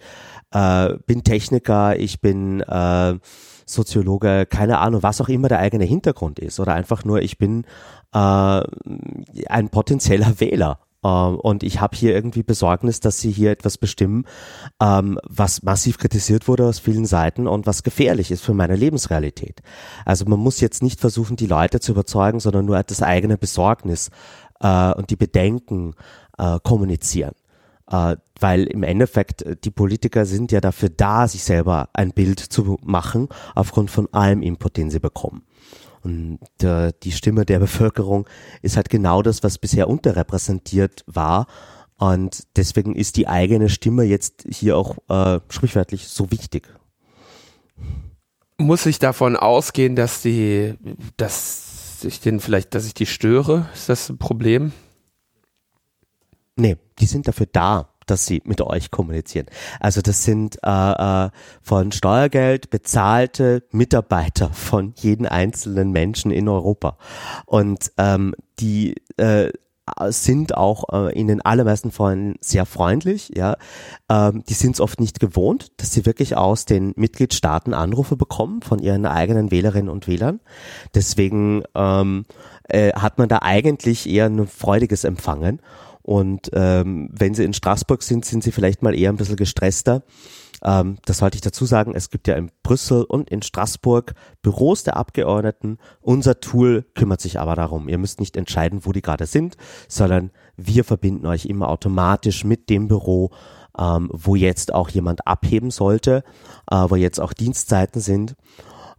äh, bin Techniker, ich bin äh, Soziologe, keine Ahnung, was auch immer der eigene Hintergrund ist. Oder einfach nur, ich bin äh, ein potenzieller Wähler. Uh, und ich habe hier irgendwie Besorgnis, dass sie hier etwas bestimmen, ähm, was massiv kritisiert wurde aus vielen Seiten und was gefährlich ist für meine Lebensrealität. Also man muss jetzt nicht versuchen, die Leute zu überzeugen, sondern nur das eigene Besorgnis äh, und die Bedenken äh, kommunizieren äh, weil im Endeffekt äh, die Politiker sind ja dafür da, sich selber ein Bild zu machen, aufgrund von allem Input, den sie bekommen. Und äh, die Stimme der Bevölkerung ist halt genau das, was bisher unterrepräsentiert war. Und deswegen ist die eigene Stimme jetzt hier auch äh, sprichwörtlich so wichtig. Muss ich davon ausgehen, dass die, dass ich den vielleicht, dass ich die störe? Ist das ein Problem? Nee, die sind dafür da, dass sie mit euch kommunizieren. Also das sind äh, äh, von Steuergeld bezahlte Mitarbeiter von jedem einzelnen Menschen in Europa. Und ähm, die äh, sind auch äh, in den allermeisten Fällen sehr freundlich, ja. Ähm, die sind es oft nicht gewohnt, dass sie wirklich aus den Mitgliedstaaten Anrufe bekommen von ihren eigenen Wählerinnen und Wählern. Deswegen ähm, äh, hat man da eigentlich eher ein freudiges Empfangen. Und ähm, wenn sie in Straßburg sind, sind sie vielleicht mal eher ein bisschen gestresster. Ähm, das sollte ich dazu sagen, es gibt ja in Brüssel und in Straßburg Büros der Abgeordneten. Unser Tool kümmert sich aber darum. Ihr müsst nicht entscheiden, wo die gerade sind, sondern wir verbinden euch immer automatisch mit dem Büro, ähm, wo jetzt auch jemand abheben sollte, äh, wo jetzt auch Dienstzeiten sind.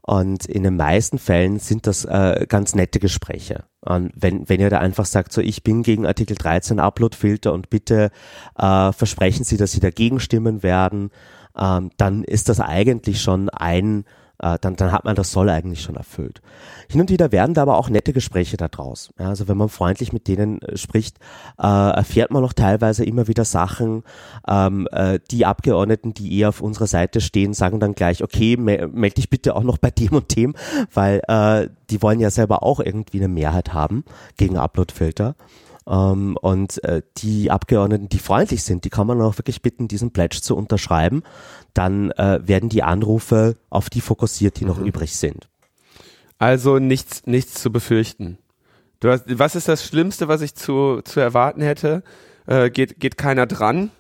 Und in den meisten Fällen sind das äh, ganz nette Gespräche. Und wenn, wenn ihr da einfach sagt, so ich bin gegen Artikel 13 Uploadfilter und bitte äh, versprechen Sie, dass Sie dagegen stimmen werden, ähm, dann ist das eigentlich schon ein äh, dann, dann hat man das Soll eigentlich schon erfüllt. Hin und wieder werden da aber auch nette Gespräche daraus. Ja, also wenn man freundlich mit denen äh, spricht, äh, erfährt man noch teilweise immer wieder Sachen. Ähm, äh, die Abgeordneten, die eher auf unserer Seite stehen, sagen dann gleich, okay, me melde dich bitte auch noch bei dem und dem, weil äh, die wollen ja selber auch irgendwie eine Mehrheit haben gegen Uploadfilter. Um, ähm, und äh, die Abgeordneten, die freundlich sind, die kann man auch wirklich bitten, diesen Pledge zu unterschreiben dann äh, werden die Anrufe auf die fokussiert, die mhm. noch übrig sind. Also nichts, nichts zu befürchten. Du hast, was ist das Schlimmste, was ich zu, zu erwarten hätte? Äh, geht, geht keiner dran?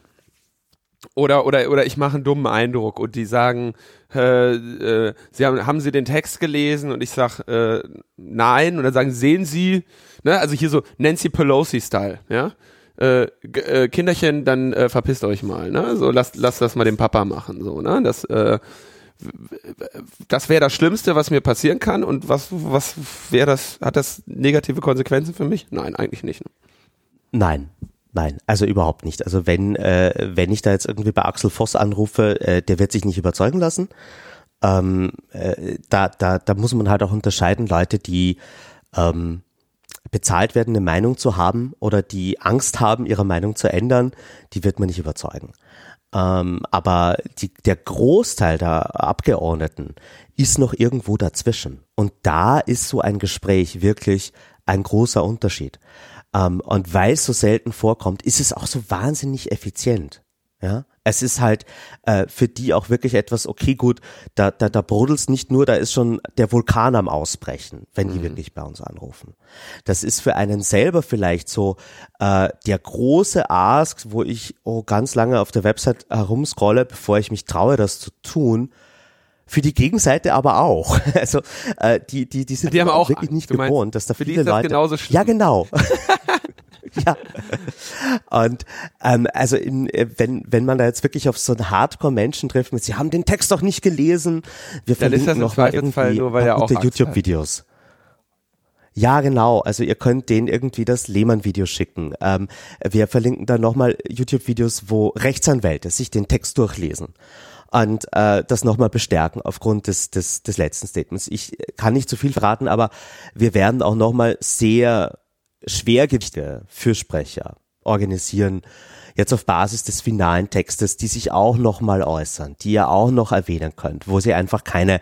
Oder, oder, oder ich mache einen dummen Eindruck und die sagen, äh, äh, sie haben, haben Sie den Text gelesen und ich sag äh, nein und dann sagen, sehen Sie, ne, also hier so Nancy Pelosi-Style, ja, äh, äh, Kinderchen, dann äh, verpisst euch mal, ne? So lasst lasst das mal dem Papa machen, so, ne? Das äh, das wäre das Schlimmste, was mir passieren kann. Und was, was wäre das, hat das negative Konsequenzen für mich? Nein, eigentlich nicht. Ne? Nein. Nein, also überhaupt nicht. Also wenn, äh, wenn ich da jetzt irgendwie bei Axel Voss anrufe, äh, der wird sich nicht überzeugen lassen. Ähm, äh, da, da, da muss man halt auch unterscheiden, Leute, die ähm, bezahlt werden, eine Meinung zu haben oder die Angst haben, ihre Meinung zu ändern, die wird man nicht überzeugen. Ähm, aber die, der Großteil der Abgeordneten ist noch irgendwo dazwischen. Und da ist so ein Gespräch wirklich ein großer Unterschied. Ähm, und weil es so selten vorkommt, ist es auch so wahnsinnig effizient. Ja, es ist halt äh, für die auch wirklich etwas, okay, gut, da, da, da brodelt's nicht nur, da ist schon der Vulkan am Ausbrechen, wenn die mhm. wirklich bei uns anrufen. Das ist für einen selber vielleicht so äh, der große Ask, wo ich oh, ganz lange auf der Website herumscrolle, bevor ich mich traue, das zu tun. Für die Gegenseite aber auch. Also äh, die, die, die sind die haben auch wirklich nicht gewohnt, dass da viele die ist das Leute. Genauso schlimm. Ja, genau. ja. Und ähm, also in, äh, wenn, wenn man da jetzt wirklich auf so einen Hardcore-Menschen trifft, mit, sie haben den Text doch nicht gelesen, wir Dann verlinken noch mal irgendwie nur, weil gute YouTube-Videos. Ja, genau. Also ihr könnt denen irgendwie das Lehmann-Video schicken. Ähm, wir verlinken dann nochmal YouTube-Videos, wo Rechtsanwälte sich den Text durchlesen und äh, das nochmal bestärken aufgrund des, des, des letzten Statements. Ich kann nicht zu viel verraten, aber wir werden auch nochmal sehr Schwergewichte für Sprecher organisieren, jetzt auf Basis des finalen Textes, die sich auch nochmal äußern, die ihr auch noch erwähnen könnt, wo sie einfach keine,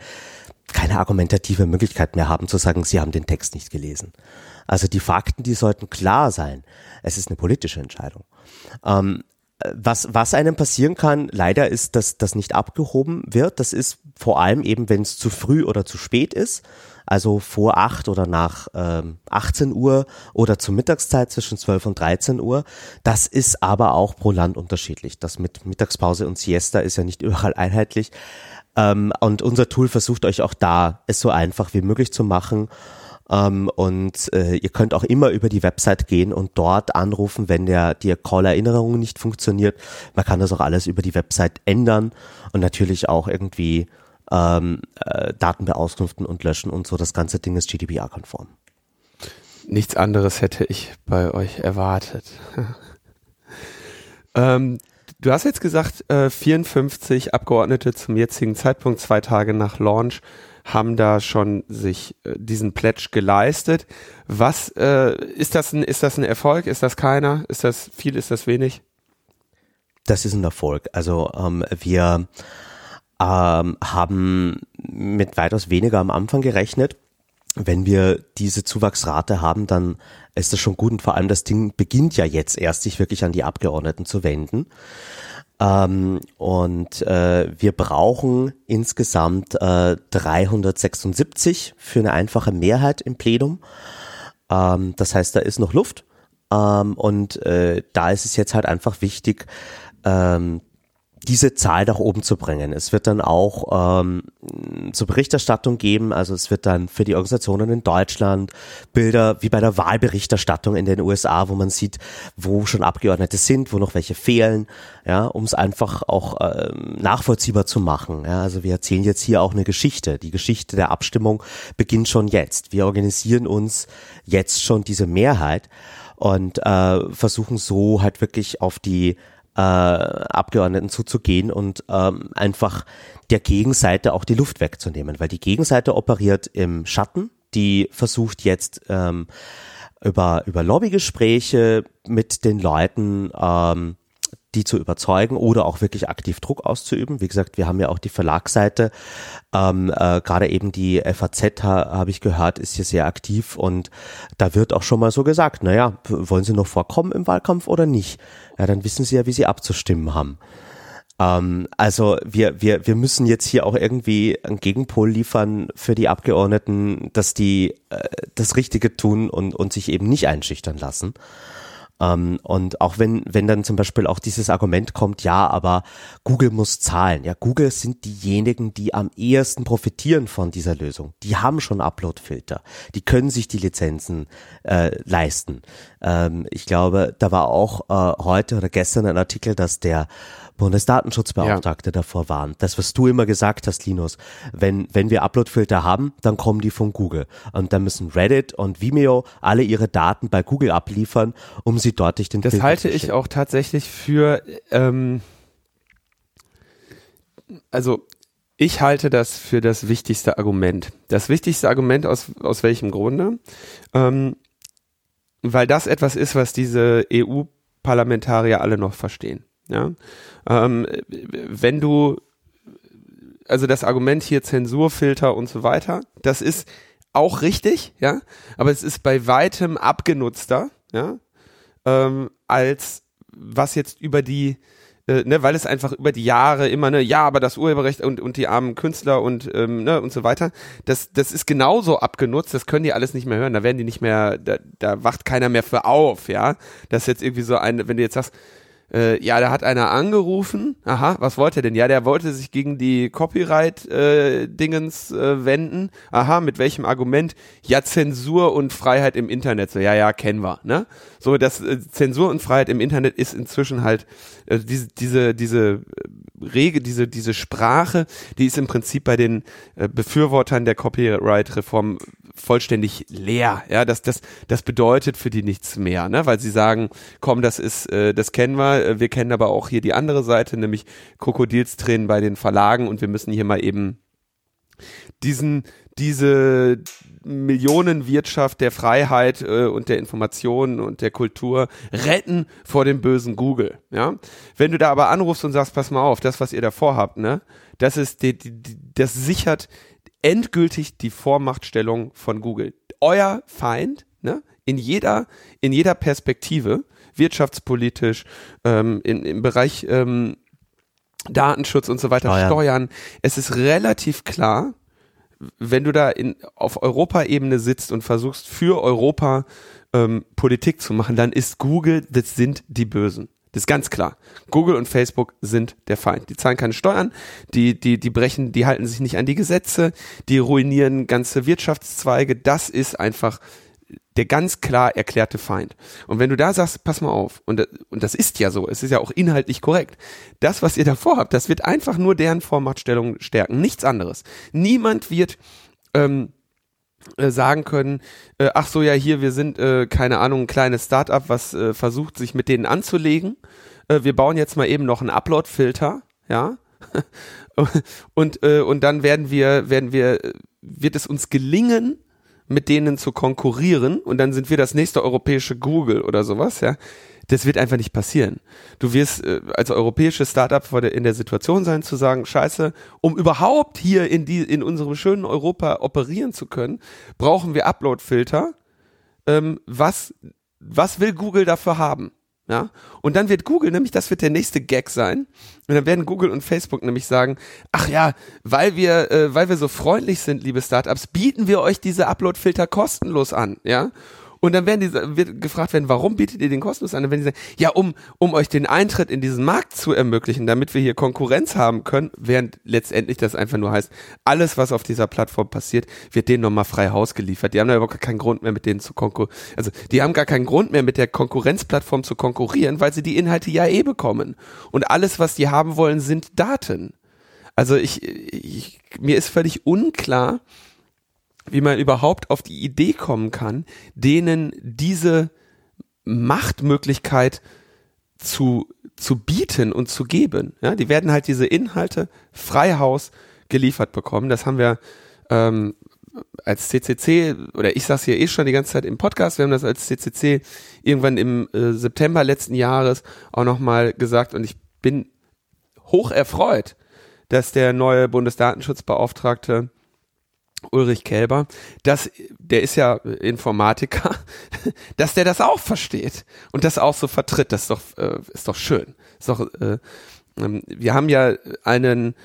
keine argumentative Möglichkeit mehr haben zu sagen, sie haben den Text nicht gelesen. Also die Fakten, die sollten klar sein. Es ist eine politische Entscheidung. Ähm, was, was einem passieren kann, leider ist, dass das nicht abgehoben wird. Das ist vor allem eben, wenn es zu früh oder zu spät ist also vor acht oder nach ähm, 18 Uhr oder zur Mittagszeit zwischen 12 und 13 Uhr. Das ist aber auch pro Land unterschiedlich. Das mit Mittagspause und Siesta ist ja nicht überall einheitlich. Ähm, und unser Tool versucht euch auch da, es so einfach wie möglich zu machen. Ähm, und äh, ihr könnt auch immer über die Website gehen und dort anrufen, wenn der die Call-Erinnerung nicht funktioniert. Man kann das auch alles über die Website ändern und natürlich auch irgendwie ähm, äh, Daten beauskunften und löschen und so. Das ganze Ding ist GDPR-konform. Nichts anderes hätte ich bei euch erwartet. ähm, du hast jetzt gesagt, äh, 54 Abgeordnete zum jetzigen Zeitpunkt, zwei Tage nach Launch, haben da schon sich äh, diesen Pledge geleistet. Was äh, ist das ein ist das ein Erfolg? Ist das keiner? Ist das viel? Ist das wenig? Das ist ein Erfolg. Also ähm, wir ähm, haben mit weitaus weniger am Anfang gerechnet. Wenn wir diese Zuwachsrate haben, dann ist das schon gut und vor allem das Ding beginnt ja jetzt erst, sich wirklich an die Abgeordneten zu wenden. Ähm, und äh, wir brauchen insgesamt äh, 376 für eine einfache Mehrheit im Plenum. Ähm, das heißt, da ist noch Luft. Ähm, und äh, da ist es jetzt halt einfach wichtig, ähm, diese Zahl nach oben zu bringen. Es wird dann auch ähm, zur Berichterstattung geben, also es wird dann für die Organisationen in Deutschland Bilder wie bei der Wahlberichterstattung in den USA, wo man sieht, wo schon Abgeordnete sind, wo noch welche fehlen, ja, um es einfach auch ähm, nachvollziehbar zu machen. Ja, also wir erzählen jetzt hier auch eine Geschichte. Die Geschichte der Abstimmung beginnt schon jetzt. Wir organisieren uns jetzt schon diese Mehrheit und äh, versuchen so halt wirklich auf die äh, Abgeordneten zuzugehen und ähm, einfach der Gegenseite auch die Luft wegzunehmen, weil die Gegenseite operiert im Schatten, die versucht jetzt ähm, über, über Lobbygespräche mit den Leuten ähm, die zu überzeugen oder auch wirklich aktiv Druck auszuüben. Wie gesagt, wir haben ja auch die Verlagsseite, ähm, äh, gerade eben die FAZ ha, habe ich gehört, ist hier sehr aktiv und da wird auch schon mal so gesagt, naja, wollen Sie noch vorkommen im Wahlkampf oder nicht? Ja, dann wissen Sie ja, wie Sie abzustimmen haben. Ähm, also wir, wir, wir müssen jetzt hier auch irgendwie einen Gegenpol liefern für die Abgeordneten, dass die äh, das Richtige tun und, und sich eben nicht einschüchtern lassen. Ähm, und auch wenn, wenn dann zum Beispiel auch dieses Argument kommt, ja, aber Google muss zahlen. Ja, Google sind diejenigen, die am ehesten profitieren von dieser Lösung. Die haben schon Upload-Filter. Die können sich die Lizenzen äh, leisten. Ähm, ich glaube, da war auch äh, heute oder gestern ein Artikel, dass der Bundesdatenschutzbeauftragte ja. davor warnt. Das, was du immer gesagt hast, Linus, wenn, wenn wir Uploadfilter haben, dann kommen die von Google. Und dann müssen Reddit und Vimeo alle ihre Daten bei Google abliefern, um sie dort durch den Das Filter halte ich auch tatsächlich für, ähm, also ich halte das für das wichtigste Argument. Das wichtigste Argument aus, aus welchem Grunde? Ähm, weil das etwas ist, was diese EU-Parlamentarier alle noch verstehen. Ja? Ähm, wenn du, also das Argument hier Zensurfilter und so weiter, das ist auch richtig, ja, aber es ist bei weitem abgenutzter, ja, ähm, als was jetzt über die äh, ne, weil es einfach über die Jahre immer ne, ja, aber das Urheberrecht und, und die armen Künstler und ähm, ne, und so weiter, das, das ist genauso abgenutzt, das können die alles nicht mehr hören, da werden die nicht mehr, da, da wacht keiner mehr für auf, ja. Das ist jetzt irgendwie so ein, wenn du jetzt sagst, äh, ja, da hat einer angerufen. Aha, was wollte er denn? Ja, der wollte sich gegen die Copyright-Dingens äh, äh, wenden. Aha, mit welchem Argument? Ja, Zensur und Freiheit im Internet. So, ja, ja, kennen wir. Ne? So, das äh, Zensur und Freiheit im Internet ist inzwischen halt äh, diese diese diese Rege, diese diese Sprache, die ist im Prinzip bei den äh, Befürwortern der Copyright-Reform vollständig leer. Ja, das, das, das bedeutet für die nichts mehr, ne? weil sie sagen, komm, das ist, äh, das kennen wir, äh, wir kennen aber auch hier die andere Seite, nämlich Krokodilstränen bei den Verlagen und wir müssen hier mal eben diesen, diese Millionenwirtschaft der Freiheit äh, und der Information und der Kultur retten vor dem bösen Google. Ja, wenn du da aber anrufst und sagst, pass mal auf, das was ihr da vorhabt, ne, das ist die, die, das sichert endgültig die Vormachtstellung von Google. Euer Feind, ne, in jeder, in jeder Perspektive, wirtschaftspolitisch, ähm, in, im Bereich ähm, Datenschutz und so weiter, oh, ja. Steuern. Es ist relativ klar, wenn du da in, auf Europaebene sitzt und versuchst, für Europa ähm, Politik zu machen, dann ist Google, das sind die Bösen. Das ist ganz klar. Google und Facebook sind der Feind. Die zahlen keine Steuern, die, die, die brechen, die halten sich nicht an die Gesetze, die ruinieren ganze Wirtschaftszweige. Das ist einfach der ganz klar erklärte Feind. Und wenn du da sagst, pass mal auf, und, und das ist ja so, es ist ja auch inhaltlich korrekt, das, was ihr da vorhabt, das wird einfach nur deren Vormachtstellung stärken, nichts anderes. Niemand wird ähm, äh, sagen können, äh, ach so, ja, hier, wir sind, äh, keine Ahnung, ein kleines Startup, was äh, versucht, sich mit denen anzulegen. Äh, wir bauen jetzt mal eben noch einen Upload-Filter, ja. und, äh, und dann werden wir, werden wir, wird es uns gelingen, mit denen zu konkurrieren und dann sind wir das nächste europäische Google oder sowas, ja. Das wird einfach nicht passieren. Du wirst äh, als europäisches Startup in der Situation sein zu sagen, scheiße, um überhaupt hier in die in unserem schönen Europa operieren zu können, brauchen wir Upload-Filter. Ähm, was was will Google dafür haben? Ja, und dann wird Google nämlich, das wird der nächste Gag sein, und dann werden Google und Facebook nämlich sagen, ach ja, weil wir, äh, weil wir so freundlich sind, liebe Startups, bieten wir euch diese Upload-Filter kostenlos an, ja. Und dann werden die, wird gefragt werden, warum bietet ihr den kostenlos an? Und wenn die sagen, ja, um, um euch den Eintritt in diesen Markt zu ermöglichen, damit wir hier Konkurrenz haben können, während letztendlich das einfach nur heißt, alles, was auf dieser Plattform passiert, wird denen nochmal frei Haus geliefert. Die haben da überhaupt gar keinen Grund mehr mit denen zu konkurrieren. Also, die haben gar keinen Grund mehr mit der Konkurrenzplattform zu konkurrieren, weil sie die Inhalte ja eh bekommen. Und alles, was die haben wollen, sind Daten. Also ich, ich mir ist völlig unklar, wie man überhaupt auf die Idee kommen kann, denen diese Machtmöglichkeit zu, zu bieten und zu geben. Ja, die werden halt diese Inhalte frei Haus geliefert bekommen. Das haben wir ähm, als CCC, oder ich sag's hier eh schon die ganze Zeit im Podcast, wir haben das als CCC irgendwann im äh, September letzten Jahres auch nochmal gesagt und ich bin hoch erfreut, dass der neue Bundesdatenschutzbeauftragte Ulrich Kelber, dass der ist ja Informatiker, dass der das auch versteht und das auch so vertritt, das ist doch äh, ist doch schön. Ist doch, äh, ähm, wir haben ja einen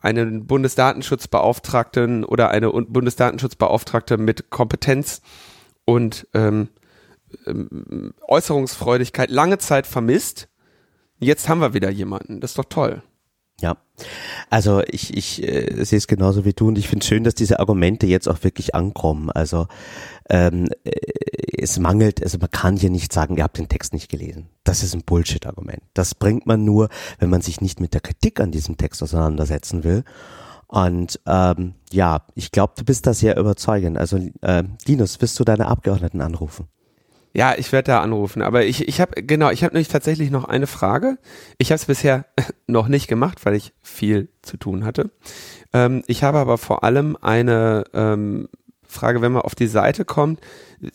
einen Bundesdatenschutzbeauftragten oder eine Bundesdatenschutzbeauftragte mit Kompetenz und ähm, ähm, Äußerungsfreudigkeit lange Zeit vermisst. Jetzt haben wir wieder jemanden. Das ist doch toll. Ja, also ich, ich äh, sehe es genauso wie du und ich finde schön, dass diese Argumente jetzt auch wirklich ankommen. Also ähm, äh, es mangelt, also man kann hier nicht sagen, ihr habt den Text nicht gelesen. Das ist ein Bullshit-Argument. Das bringt man nur, wenn man sich nicht mit der Kritik an diesem Text auseinandersetzen will. Und ähm, ja, ich glaube, du bist da sehr überzeugend. Also äh, Linus, wirst du deine Abgeordneten anrufen? Ja, ich werde da anrufen, aber ich, ich habe genau, ich habe nämlich tatsächlich noch eine Frage. Ich habe es bisher noch nicht gemacht, weil ich viel zu tun hatte. Ähm, ich habe aber vor allem eine ähm, Frage, wenn man auf die Seite kommt,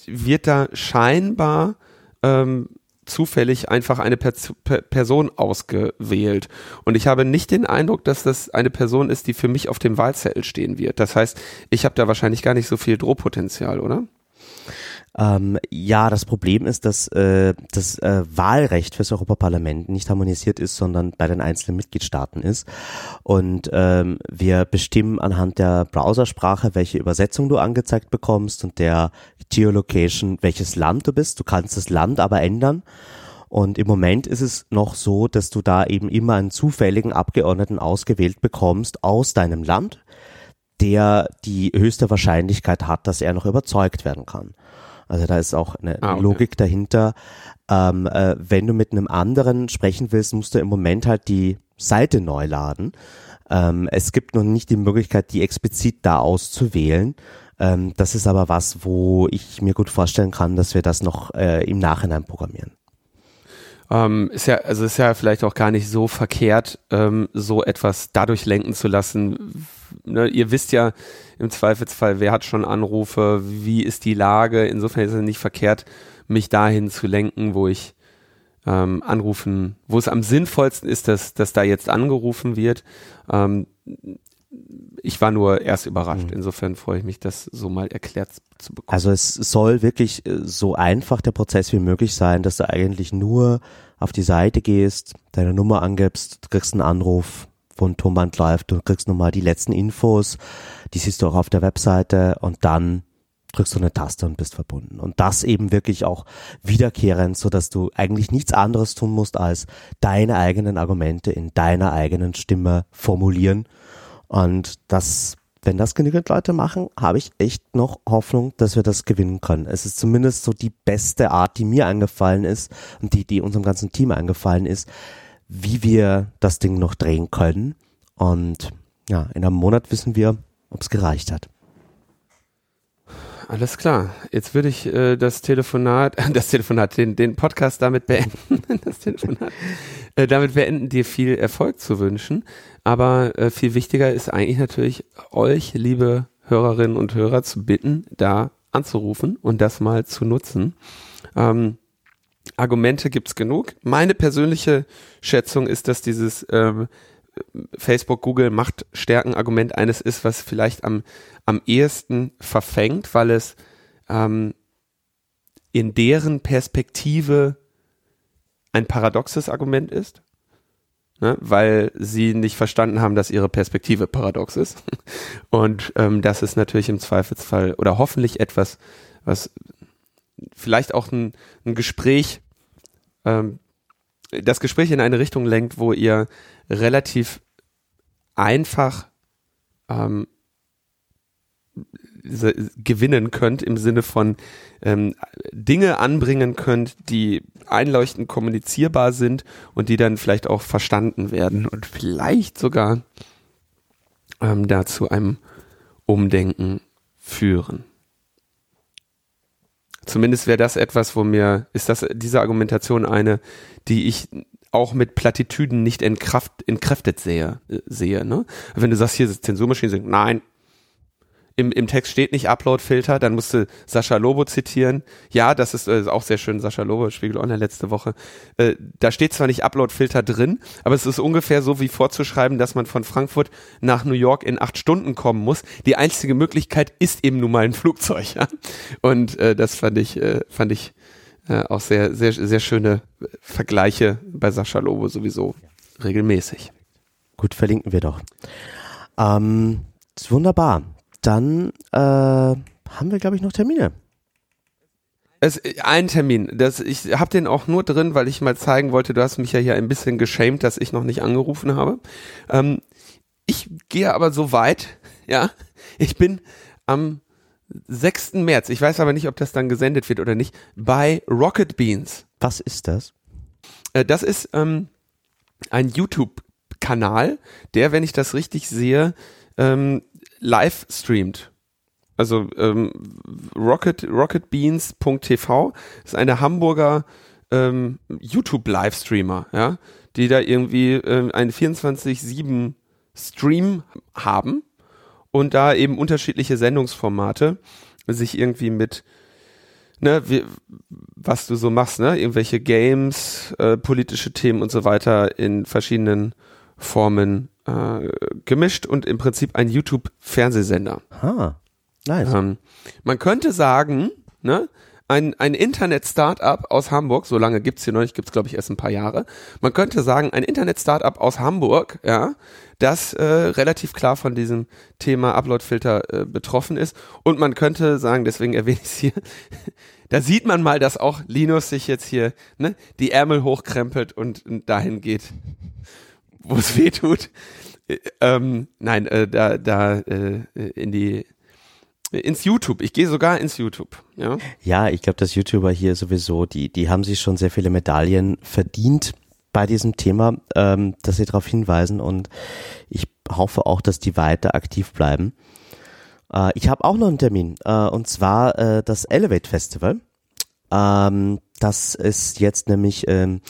wird da scheinbar ähm, zufällig einfach eine per per Person ausgewählt. Und ich habe nicht den Eindruck, dass das eine Person ist, die für mich auf dem Wahlzettel stehen wird. Das heißt, ich habe da wahrscheinlich gar nicht so viel Drohpotenzial, oder? Ähm, ja, das Problem ist, dass äh, das äh, Wahlrecht fürs Europaparlament nicht harmonisiert ist, sondern bei den einzelnen Mitgliedstaaten ist. Und ähm, wir bestimmen anhand der Browsersprache, welche Übersetzung du angezeigt bekommst und der Geolocation, welches Land du bist. Du kannst das Land aber ändern. Und im Moment ist es noch so, dass du da eben immer einen zufälligen Abgeordneten ausgewählt bekommst aus deinem Land, der die höchste Wahrscheinlichkeit hat, dass er noch überzeugt werden kann. Also da ist auch eine ah, okay. Logik dahinter. Ähm, äh, wenn du mit einem anderen sprechen willst, musst du im Moment halt die Seite neu laden. Ähm, es gibt noch nicht die Möglichkeit, die explizit da auszuwählen. Ähm, das ist aber was, wo ich mir gut vorstellen kann, dass wir das noch äh, im Nachhinein programmieren. Ähm, ist ja, also ist ja vielleicht auch gar nicht so verkehrt, ähm, so etwas dadurch lenken zu lassen. Ne, ihr wisst ja im Zweifelsfall, wer hat schon Anrufe, wie ist die Lage. Insofern ist es nicht verkehrt, mich dahin zu lenken, wo ich ähm, anrufen, wo es am sinnvollsten ist, dass, dass da jetzt angerufen wird. Ähm, ich war nur erst überrascht. Mhm. Insofern freue ich mich, das so mal erklärt zu bekommen. Also es soll wirklich äh, so einfach der Prozess wie möglich sein, dass du eigentlich nur auf die Seite gehst, deine Nummer angibst, kriegst einen Anruf von Tonband Live, du kriegst nochmal die letzten Infos, die siehst du auch auf der Webseite und dann drückst du eine Taste und bist verbunden. Und das eben wirklich auch wiederkehrend, so dass du eigentlich nichts anderes tun musst, als deine eigenen Argumente in deiner eigenen Stimme formulieren und das, wenn das genügend Leute machen, habe ich echt noch Hoffnung, dass wir das gewinnen können. Es ist zumindest so die beste Art, die mir eingefallen ist und die, die unserem ganzen Team eingefallen ist, wie wir das Ding noch drehen können. Und ja, in einem Monat wissen wir, ob es gereicht hat. Alles klar. Jetzt würde ich äh, das Telefonat, das Telefonat, den, den Podcast damit beenden. das Telefonat äh, damit beenden, dir viel Erfolg zu wünschen. Aber äh, viel wichtiger ist eigentlich natürlich, euch, liebe Hörerinnen und Hörer, zu bitten, da anzurufen und das mal zu nutzen. Ähm, Argumente gibt's genug. Meine persönliche Schätzung ist, dass dieses ähm, Facebook, Google Machtstärken-Argument eines ist, was vielleicht am, am ehesten verfängt, weil es ähm, in deren Perspektive ein paradoxes Argument ist, ne, weil sie nicht verstanden haben, dass ihre Perspektive paradox ist. Und ähm, das ist natürlich im Zweifelsfall oder hoffentlich etwas, was vielleicht auch ein, ein Gespräch, ähm, das Gespräch in eine Richtung lenkt, wo ihr relativ einfach ähm, gewinnen könnt im Sinne von ähm, Dinge anbringen könnt, die einleuchtend kommunizierbar sind und die dann vielleicht auch verstanden werden und vielleicht sogar ähm, dazu einem Umdenken führen. Zumindest wäre das etwas, wo mir, ist das diese Argumentation eine, die ich auch mit Plattitüden nicht entkraft, entkräftet sehe, äh, sehe, ne? Wenn du sagst, hier ist Zensurmaschine, nein, im, im Text steht nicht Upload-Filter, dann musst du Sascha Lobo zitieren. Ja, das ist, äh, auch sehr schön, Sascha Lobo, Spiegel Online letzte Woche. Äh, da steht zwar nicht Upload-Filter drin, aber es ist ungefähr so wie vorzuschreiben, dass man von Frankfurt nach New York in acht Stunden kommen muss. Die einzige Möglichkeit ist eben nun mal ein Flugzeug. Ja? Und äh, das fand ich, äh, fand ich äh, auch sehr, sehr, sehr schöne Vergleiche bei Sascha Lobo sowieso regelmäßig. Gut, verlinken wir doch. Ähm, wunderbar dann äh, haben wir, glaube ich, noch Termine. Es, ein Termin. Das, ich habe den auch nur drin, weil ich mal zeigen wollte, du hast mich ja hier ein bisschen geschämt, dass ich noch nicht angerufen habe. Ähm, ich gehe aber so weit, ja, ich bin am 6. März, ich weiß aber nicht, ob das dann gesendet wird oder nicht, bei Rocket Beans. Was ist das? Äh, das ist ähm, ein YouTube-Kanal, der, wenn ich das richtig sehe, ähm, live streamt. Also ähm, Rocket, rocketbeans.tv ist eine Hamburger ähm, YouTube-Livestreamer, ja, die da irgendwie ähm, einen 24-7 Stream haben und da eben unterschiedliche Sendungsformate sich irgendwie mit ne, wie, was du so machst, ne, irgendwelche Games, äh, politische Themen und so weiter in verschiedenen Formen äh, gemischt und im Prinzip ein YouTube-Fernsehsender. Ah, nice. Ähm, man könnte sagen, ne, ein, ein Internet-Startup aus Hamburg, so lange gibt's hier noch nicht, gibt's glaube ich erst ein paar Jahre. Man könnte sagen, ein Internet-Startup aus Hamburg, ja, das äh, relativ klar von diesem Thema Upload-Filter äh, betroffen ist. Und man könnte sagen, deswegen erwähne ich es hier, da sieht man mal, dass auch Linus sich jetzt hier ne, die Ärmel hochkrempelt und, und dahin geht wo es weh tut. Äh, ähm, nein, äh, da, da äh, in die ins YouTube. Ich gehe sogar ins YouTube. Ja, ja ich glaube, dass YouTuber hier sowieso, die, die haben sich schon sehr viele Medaillen verdient bei diesem Thema, ähm, dass sie darauf hinweisen und ich hoffe auch, dass die weiter aktiv bleiben. Äh, ich habe auch noch einen Termin äh, und zwar äh, das Elevate Festival. Ähm, das ist jetzt nämlich ähm,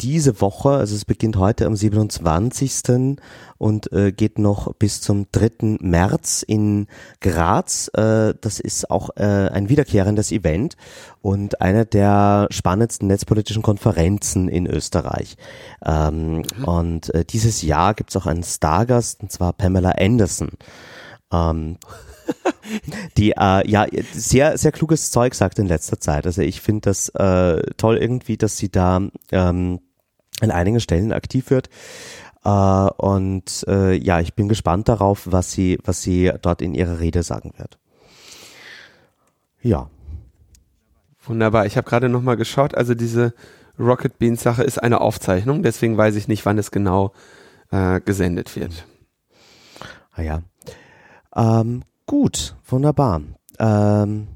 diese Woche, also es beginnt heute am 27. und äh, geht noch bis zum 3. März in Graz. Äh, das ist auch äh, ein wiederkehrendes Event und eine der spannendsten netzpolitischen Konferenzen in Österreich. Ähm, mhm. Und äh, dieses Jahr gibt es auch einen Stargast, und zwar Pamela Anderson. Ähm, die äh, ja sehr sehr kluges Zeug sagt in letzter Zeit. Also ich finde das äh, toll irgendwie, dass sie da ähm, an einigen Stellen aktiv wird. Äh, und äh, ja, ich bin gespannt darauf, was sie, was sie dort in ihrer Rede sagen wird. Ja. Wunderbar. Ich habe gerade noch mal geschaut. Also diese Rocket Beans Sache ist eine Aufzeichnung, deswegen weiß ich nicht, wann es genau äh, gesendet wird. Ah ja. Ähm, gut, wunderbar. Ähm,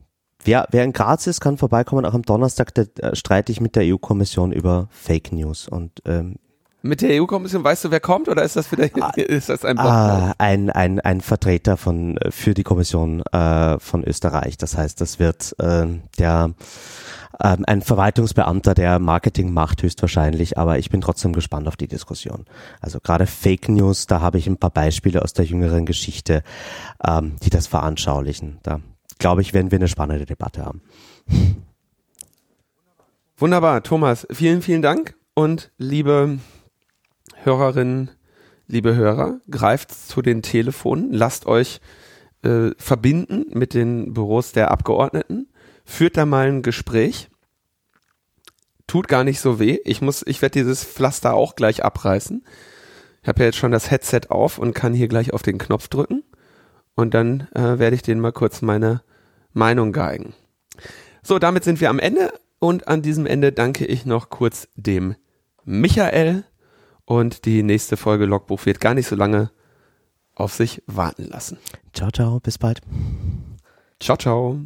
Wer, wer in Graz ist, kann vorbeikommen. Auch am Donnerstag da, äh, streite ich mit der EU-Kommission über Fake News. Und ähm, mit der EU-Kommission weißt du, wer kommt oder ist das wieder ah, ist das ein ah, ein, ein, ein Vertreter von für die Kommission äh, von Österreich. Das heißt, das wird äh, der äh, ein Verwaltungsbeamter, der Marketing macht, höchstwahrscheinlich, aber ich bin trotzdem gespannt auf die Diskussion. Also gerade Fake News, da habe ich ein paar Beispiele aus der jüngeren Geschichte, ähm, die das veranschaulichen. Da glaube ich, werden wir eine spannende Debatte haben. Wunderbar, Thomas, vielen, vielen Dank und liebe Hörerinnen, liebe Hörer, greift zu den Telefonen, lasst euch äh, verbinden mit den Büros der Abgeordneten, führt da mal ein Gespräch. Tut gar nicht so weh. Ich muss, ich werde dieses Pflaster auch gleich abreißen. Ich habe ja jetzt schon das Headset auf und kann hier gleich auf den Knopf drücken. Und dann äh, werde ich denen mal kurz meine Meinung geigen. So, damit sind wir am Ende und an diesem Ende danke ich noch kurz dem Michael und die nächste Folge Logbuch wird gar nicht so lange auf sich warten lassen. Ciao, ciao, bis bald. Ciao, ciao.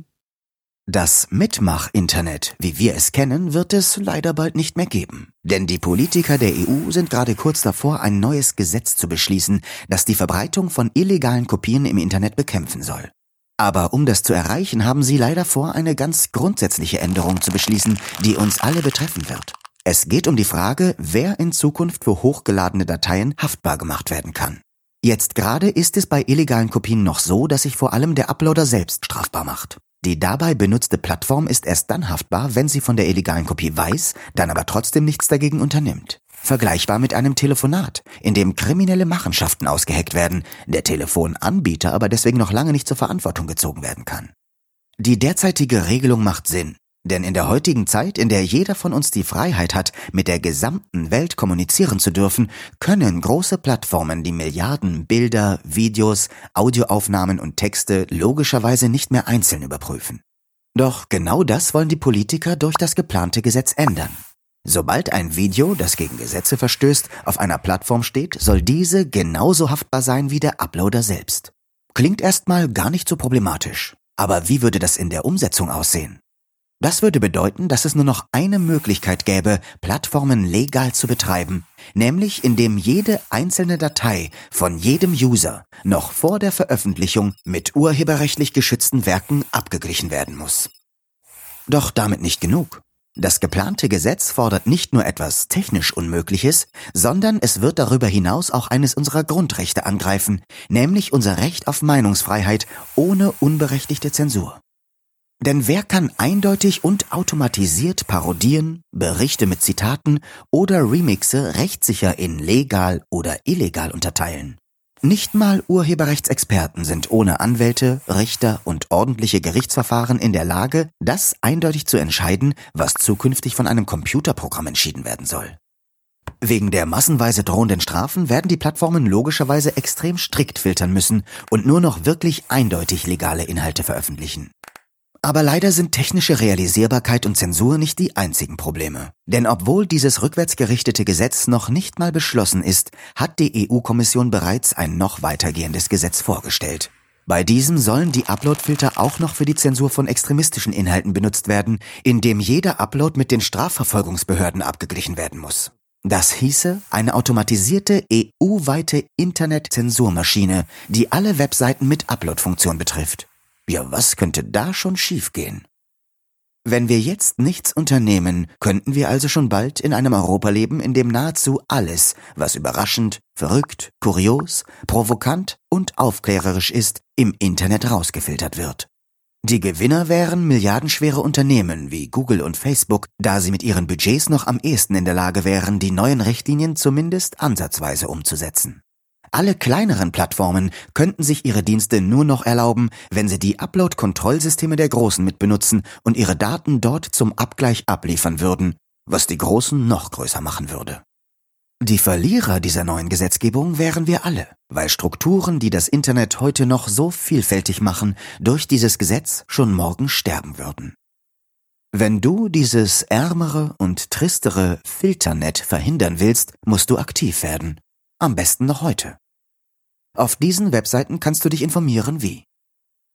Das Mitmach-Internet, wie wir es kennen, wird es leider bald nicht mehr geben. Denn die Politiker der EU sind gerade kurz davor, ein neues Gesetz zu beschließen, das die Verbreitung von illegalen Kopien im Internet bekämpfen soll. Aber um das zu erreichen, haben sie leider vor, eine ganz grundsätzliche Änderung zu beschließen, die uns alle betreffen wird. Es geht um die Frage, wer in Zukunft für hochgeladene Dateien haftbar gemacht werden kann. Jetzt gerade ist es bei illegalen Kopien noch so, dass sich vor allem der Uploader selbst strafbar macht. Die dabei benutzte Plattform ist erst dann haftbar, wenn sie von der illegalen Kopie weiß, dann aber trotzdem nichts dagegen unternimmt. Vergleichbar mit einem Telefonat, in dem kriminelle Machenschaften ausgeheckt werden, der Telefonanbieter aber deswegen noch lange nicht zur Verantwortung gezogen werden kann. Die derzeitige Regelung macht Sinn, denn in der heutigen Zeit, in der jeder von uns die Freiheit hat, mit der gesamten Welt kommunizieren zu dürfen, können große Plattformen die Milliarden Bilder, Videos, Audioaufnahmen und Texte logischerweise nicht mehr einzeln überprüfen. Doch genau das wollen die Politiker durch das geplante Gesetz ändern. Sobald ein Video, das gegen Gesetze verstößt, auf einer Plattform steht, soll diese genauso haftbar sein wie der Uploader selbst. Klingt erstmal gar nicht so problematisch. Aber wie würde das in der Umsetzung aussehen? Das würde bedeuten, dass es nur noch eine Möglichkeit gäbe, Plattformen legal zu betreiben, nämlich indem jede einzelne Datei von jedem User noch vor der Veröffentlichung mit urheberrechtlich geschützten Werken abgeglichen werden muss. Doch damit nicht genug. Das geplante Gesetz fordert nicht nur etwas technisch Unmögliches, sondern es wird darüber hinaus auch eines unserer Grundrechte angreifen, nämlich unser Recht auf Meinungsfreiheit ohne unberechtigte Zensur. Denn wer kann eindeutig und automatisiert Parodien, Berichte mit Zitaten oder Remixe rechtssicher in legal oder illegal unterteilen? Nicht mal Urheberrechtsexperten sind ohne Anwälte, Richter und ordentliche Gerichtsverfahren in der Lage, das eindeutig zu entscheiden, was zukünftig von einem Computerprogramm entschieden werden soll. Wegen der massenweise drohenden Strafen werden die Plattformen logischerweise extrem strikt filtern müssen und nur noch wirklich eindeutig legale Inhalte veröffentlichen. Aber leider sind technische Realisierbarkeit und Zensur nicht die einzigen Probleme. Denn obwohl dieses rückwärtsgerichtete Gesetz noch nicht mal beschlossen ist, hat die EU-Kommission bereits ein noch weitergehendes Gesetz vorgestellt. Bei diesem sollen die Uploadfilter auch noch für die Zensur von extremistischen Inhalten benutzt werden, indem jeder Upload mit den Strafverfolgungsbehörden abgeglichen werden muss. Das hieße eine automatisierte EU-weite Internet-Zensurmaschine, die alle Webseiten mit Upload-Funktion betrifft. Ja, was könnte da schon schiefgehen? Wenn wir jetzt nichts unternehmen, könnten wir also schon bald in einem Europa leben, in dem nahezu alles, was überraschend, verrückt, kurios, provokant und aufklärerisch ist, im Internet rausgefiltert wird. Die Gewinner wären milliardenschwere Unternehmen wie Google und Facebook, da sie mit ihren Budgets noch am ehesten in der Lage wären, die neuen Richtlinien zumindest ansatzweise umzusetzen. Alle kleineren Plattformen könnten sich ihre Dienste nur noch erlauben, wenn sie die Upload-Kontrollsysteme der Großen mitbenutzen und ihre Daten dort zum Abgleich abliefern würden, was die Großen noch größer machen würde. Die Verlierer dieser neuen Gesetzgebung wären wir alle, weil Strukturen, die das Internet heute noch so vielfältig machen, durch dieses Gesetz schon morgen sterben würden. Wenn du dieses ärmere und tristere Filternet verhindern willst, musst du aktiv werden. Am besten noch heute. Auf diesen Webseiten kannst du dich informieren wie.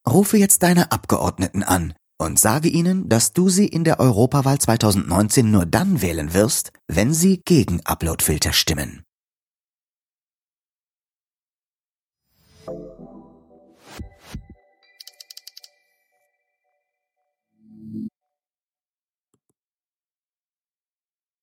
Rufe jetzt deine Abgeordneten an und sage ihnen, dass du sie in der Europawahl 2019 nur dann wählen wirst, wenn sie gegen Uploadfilter stimmen.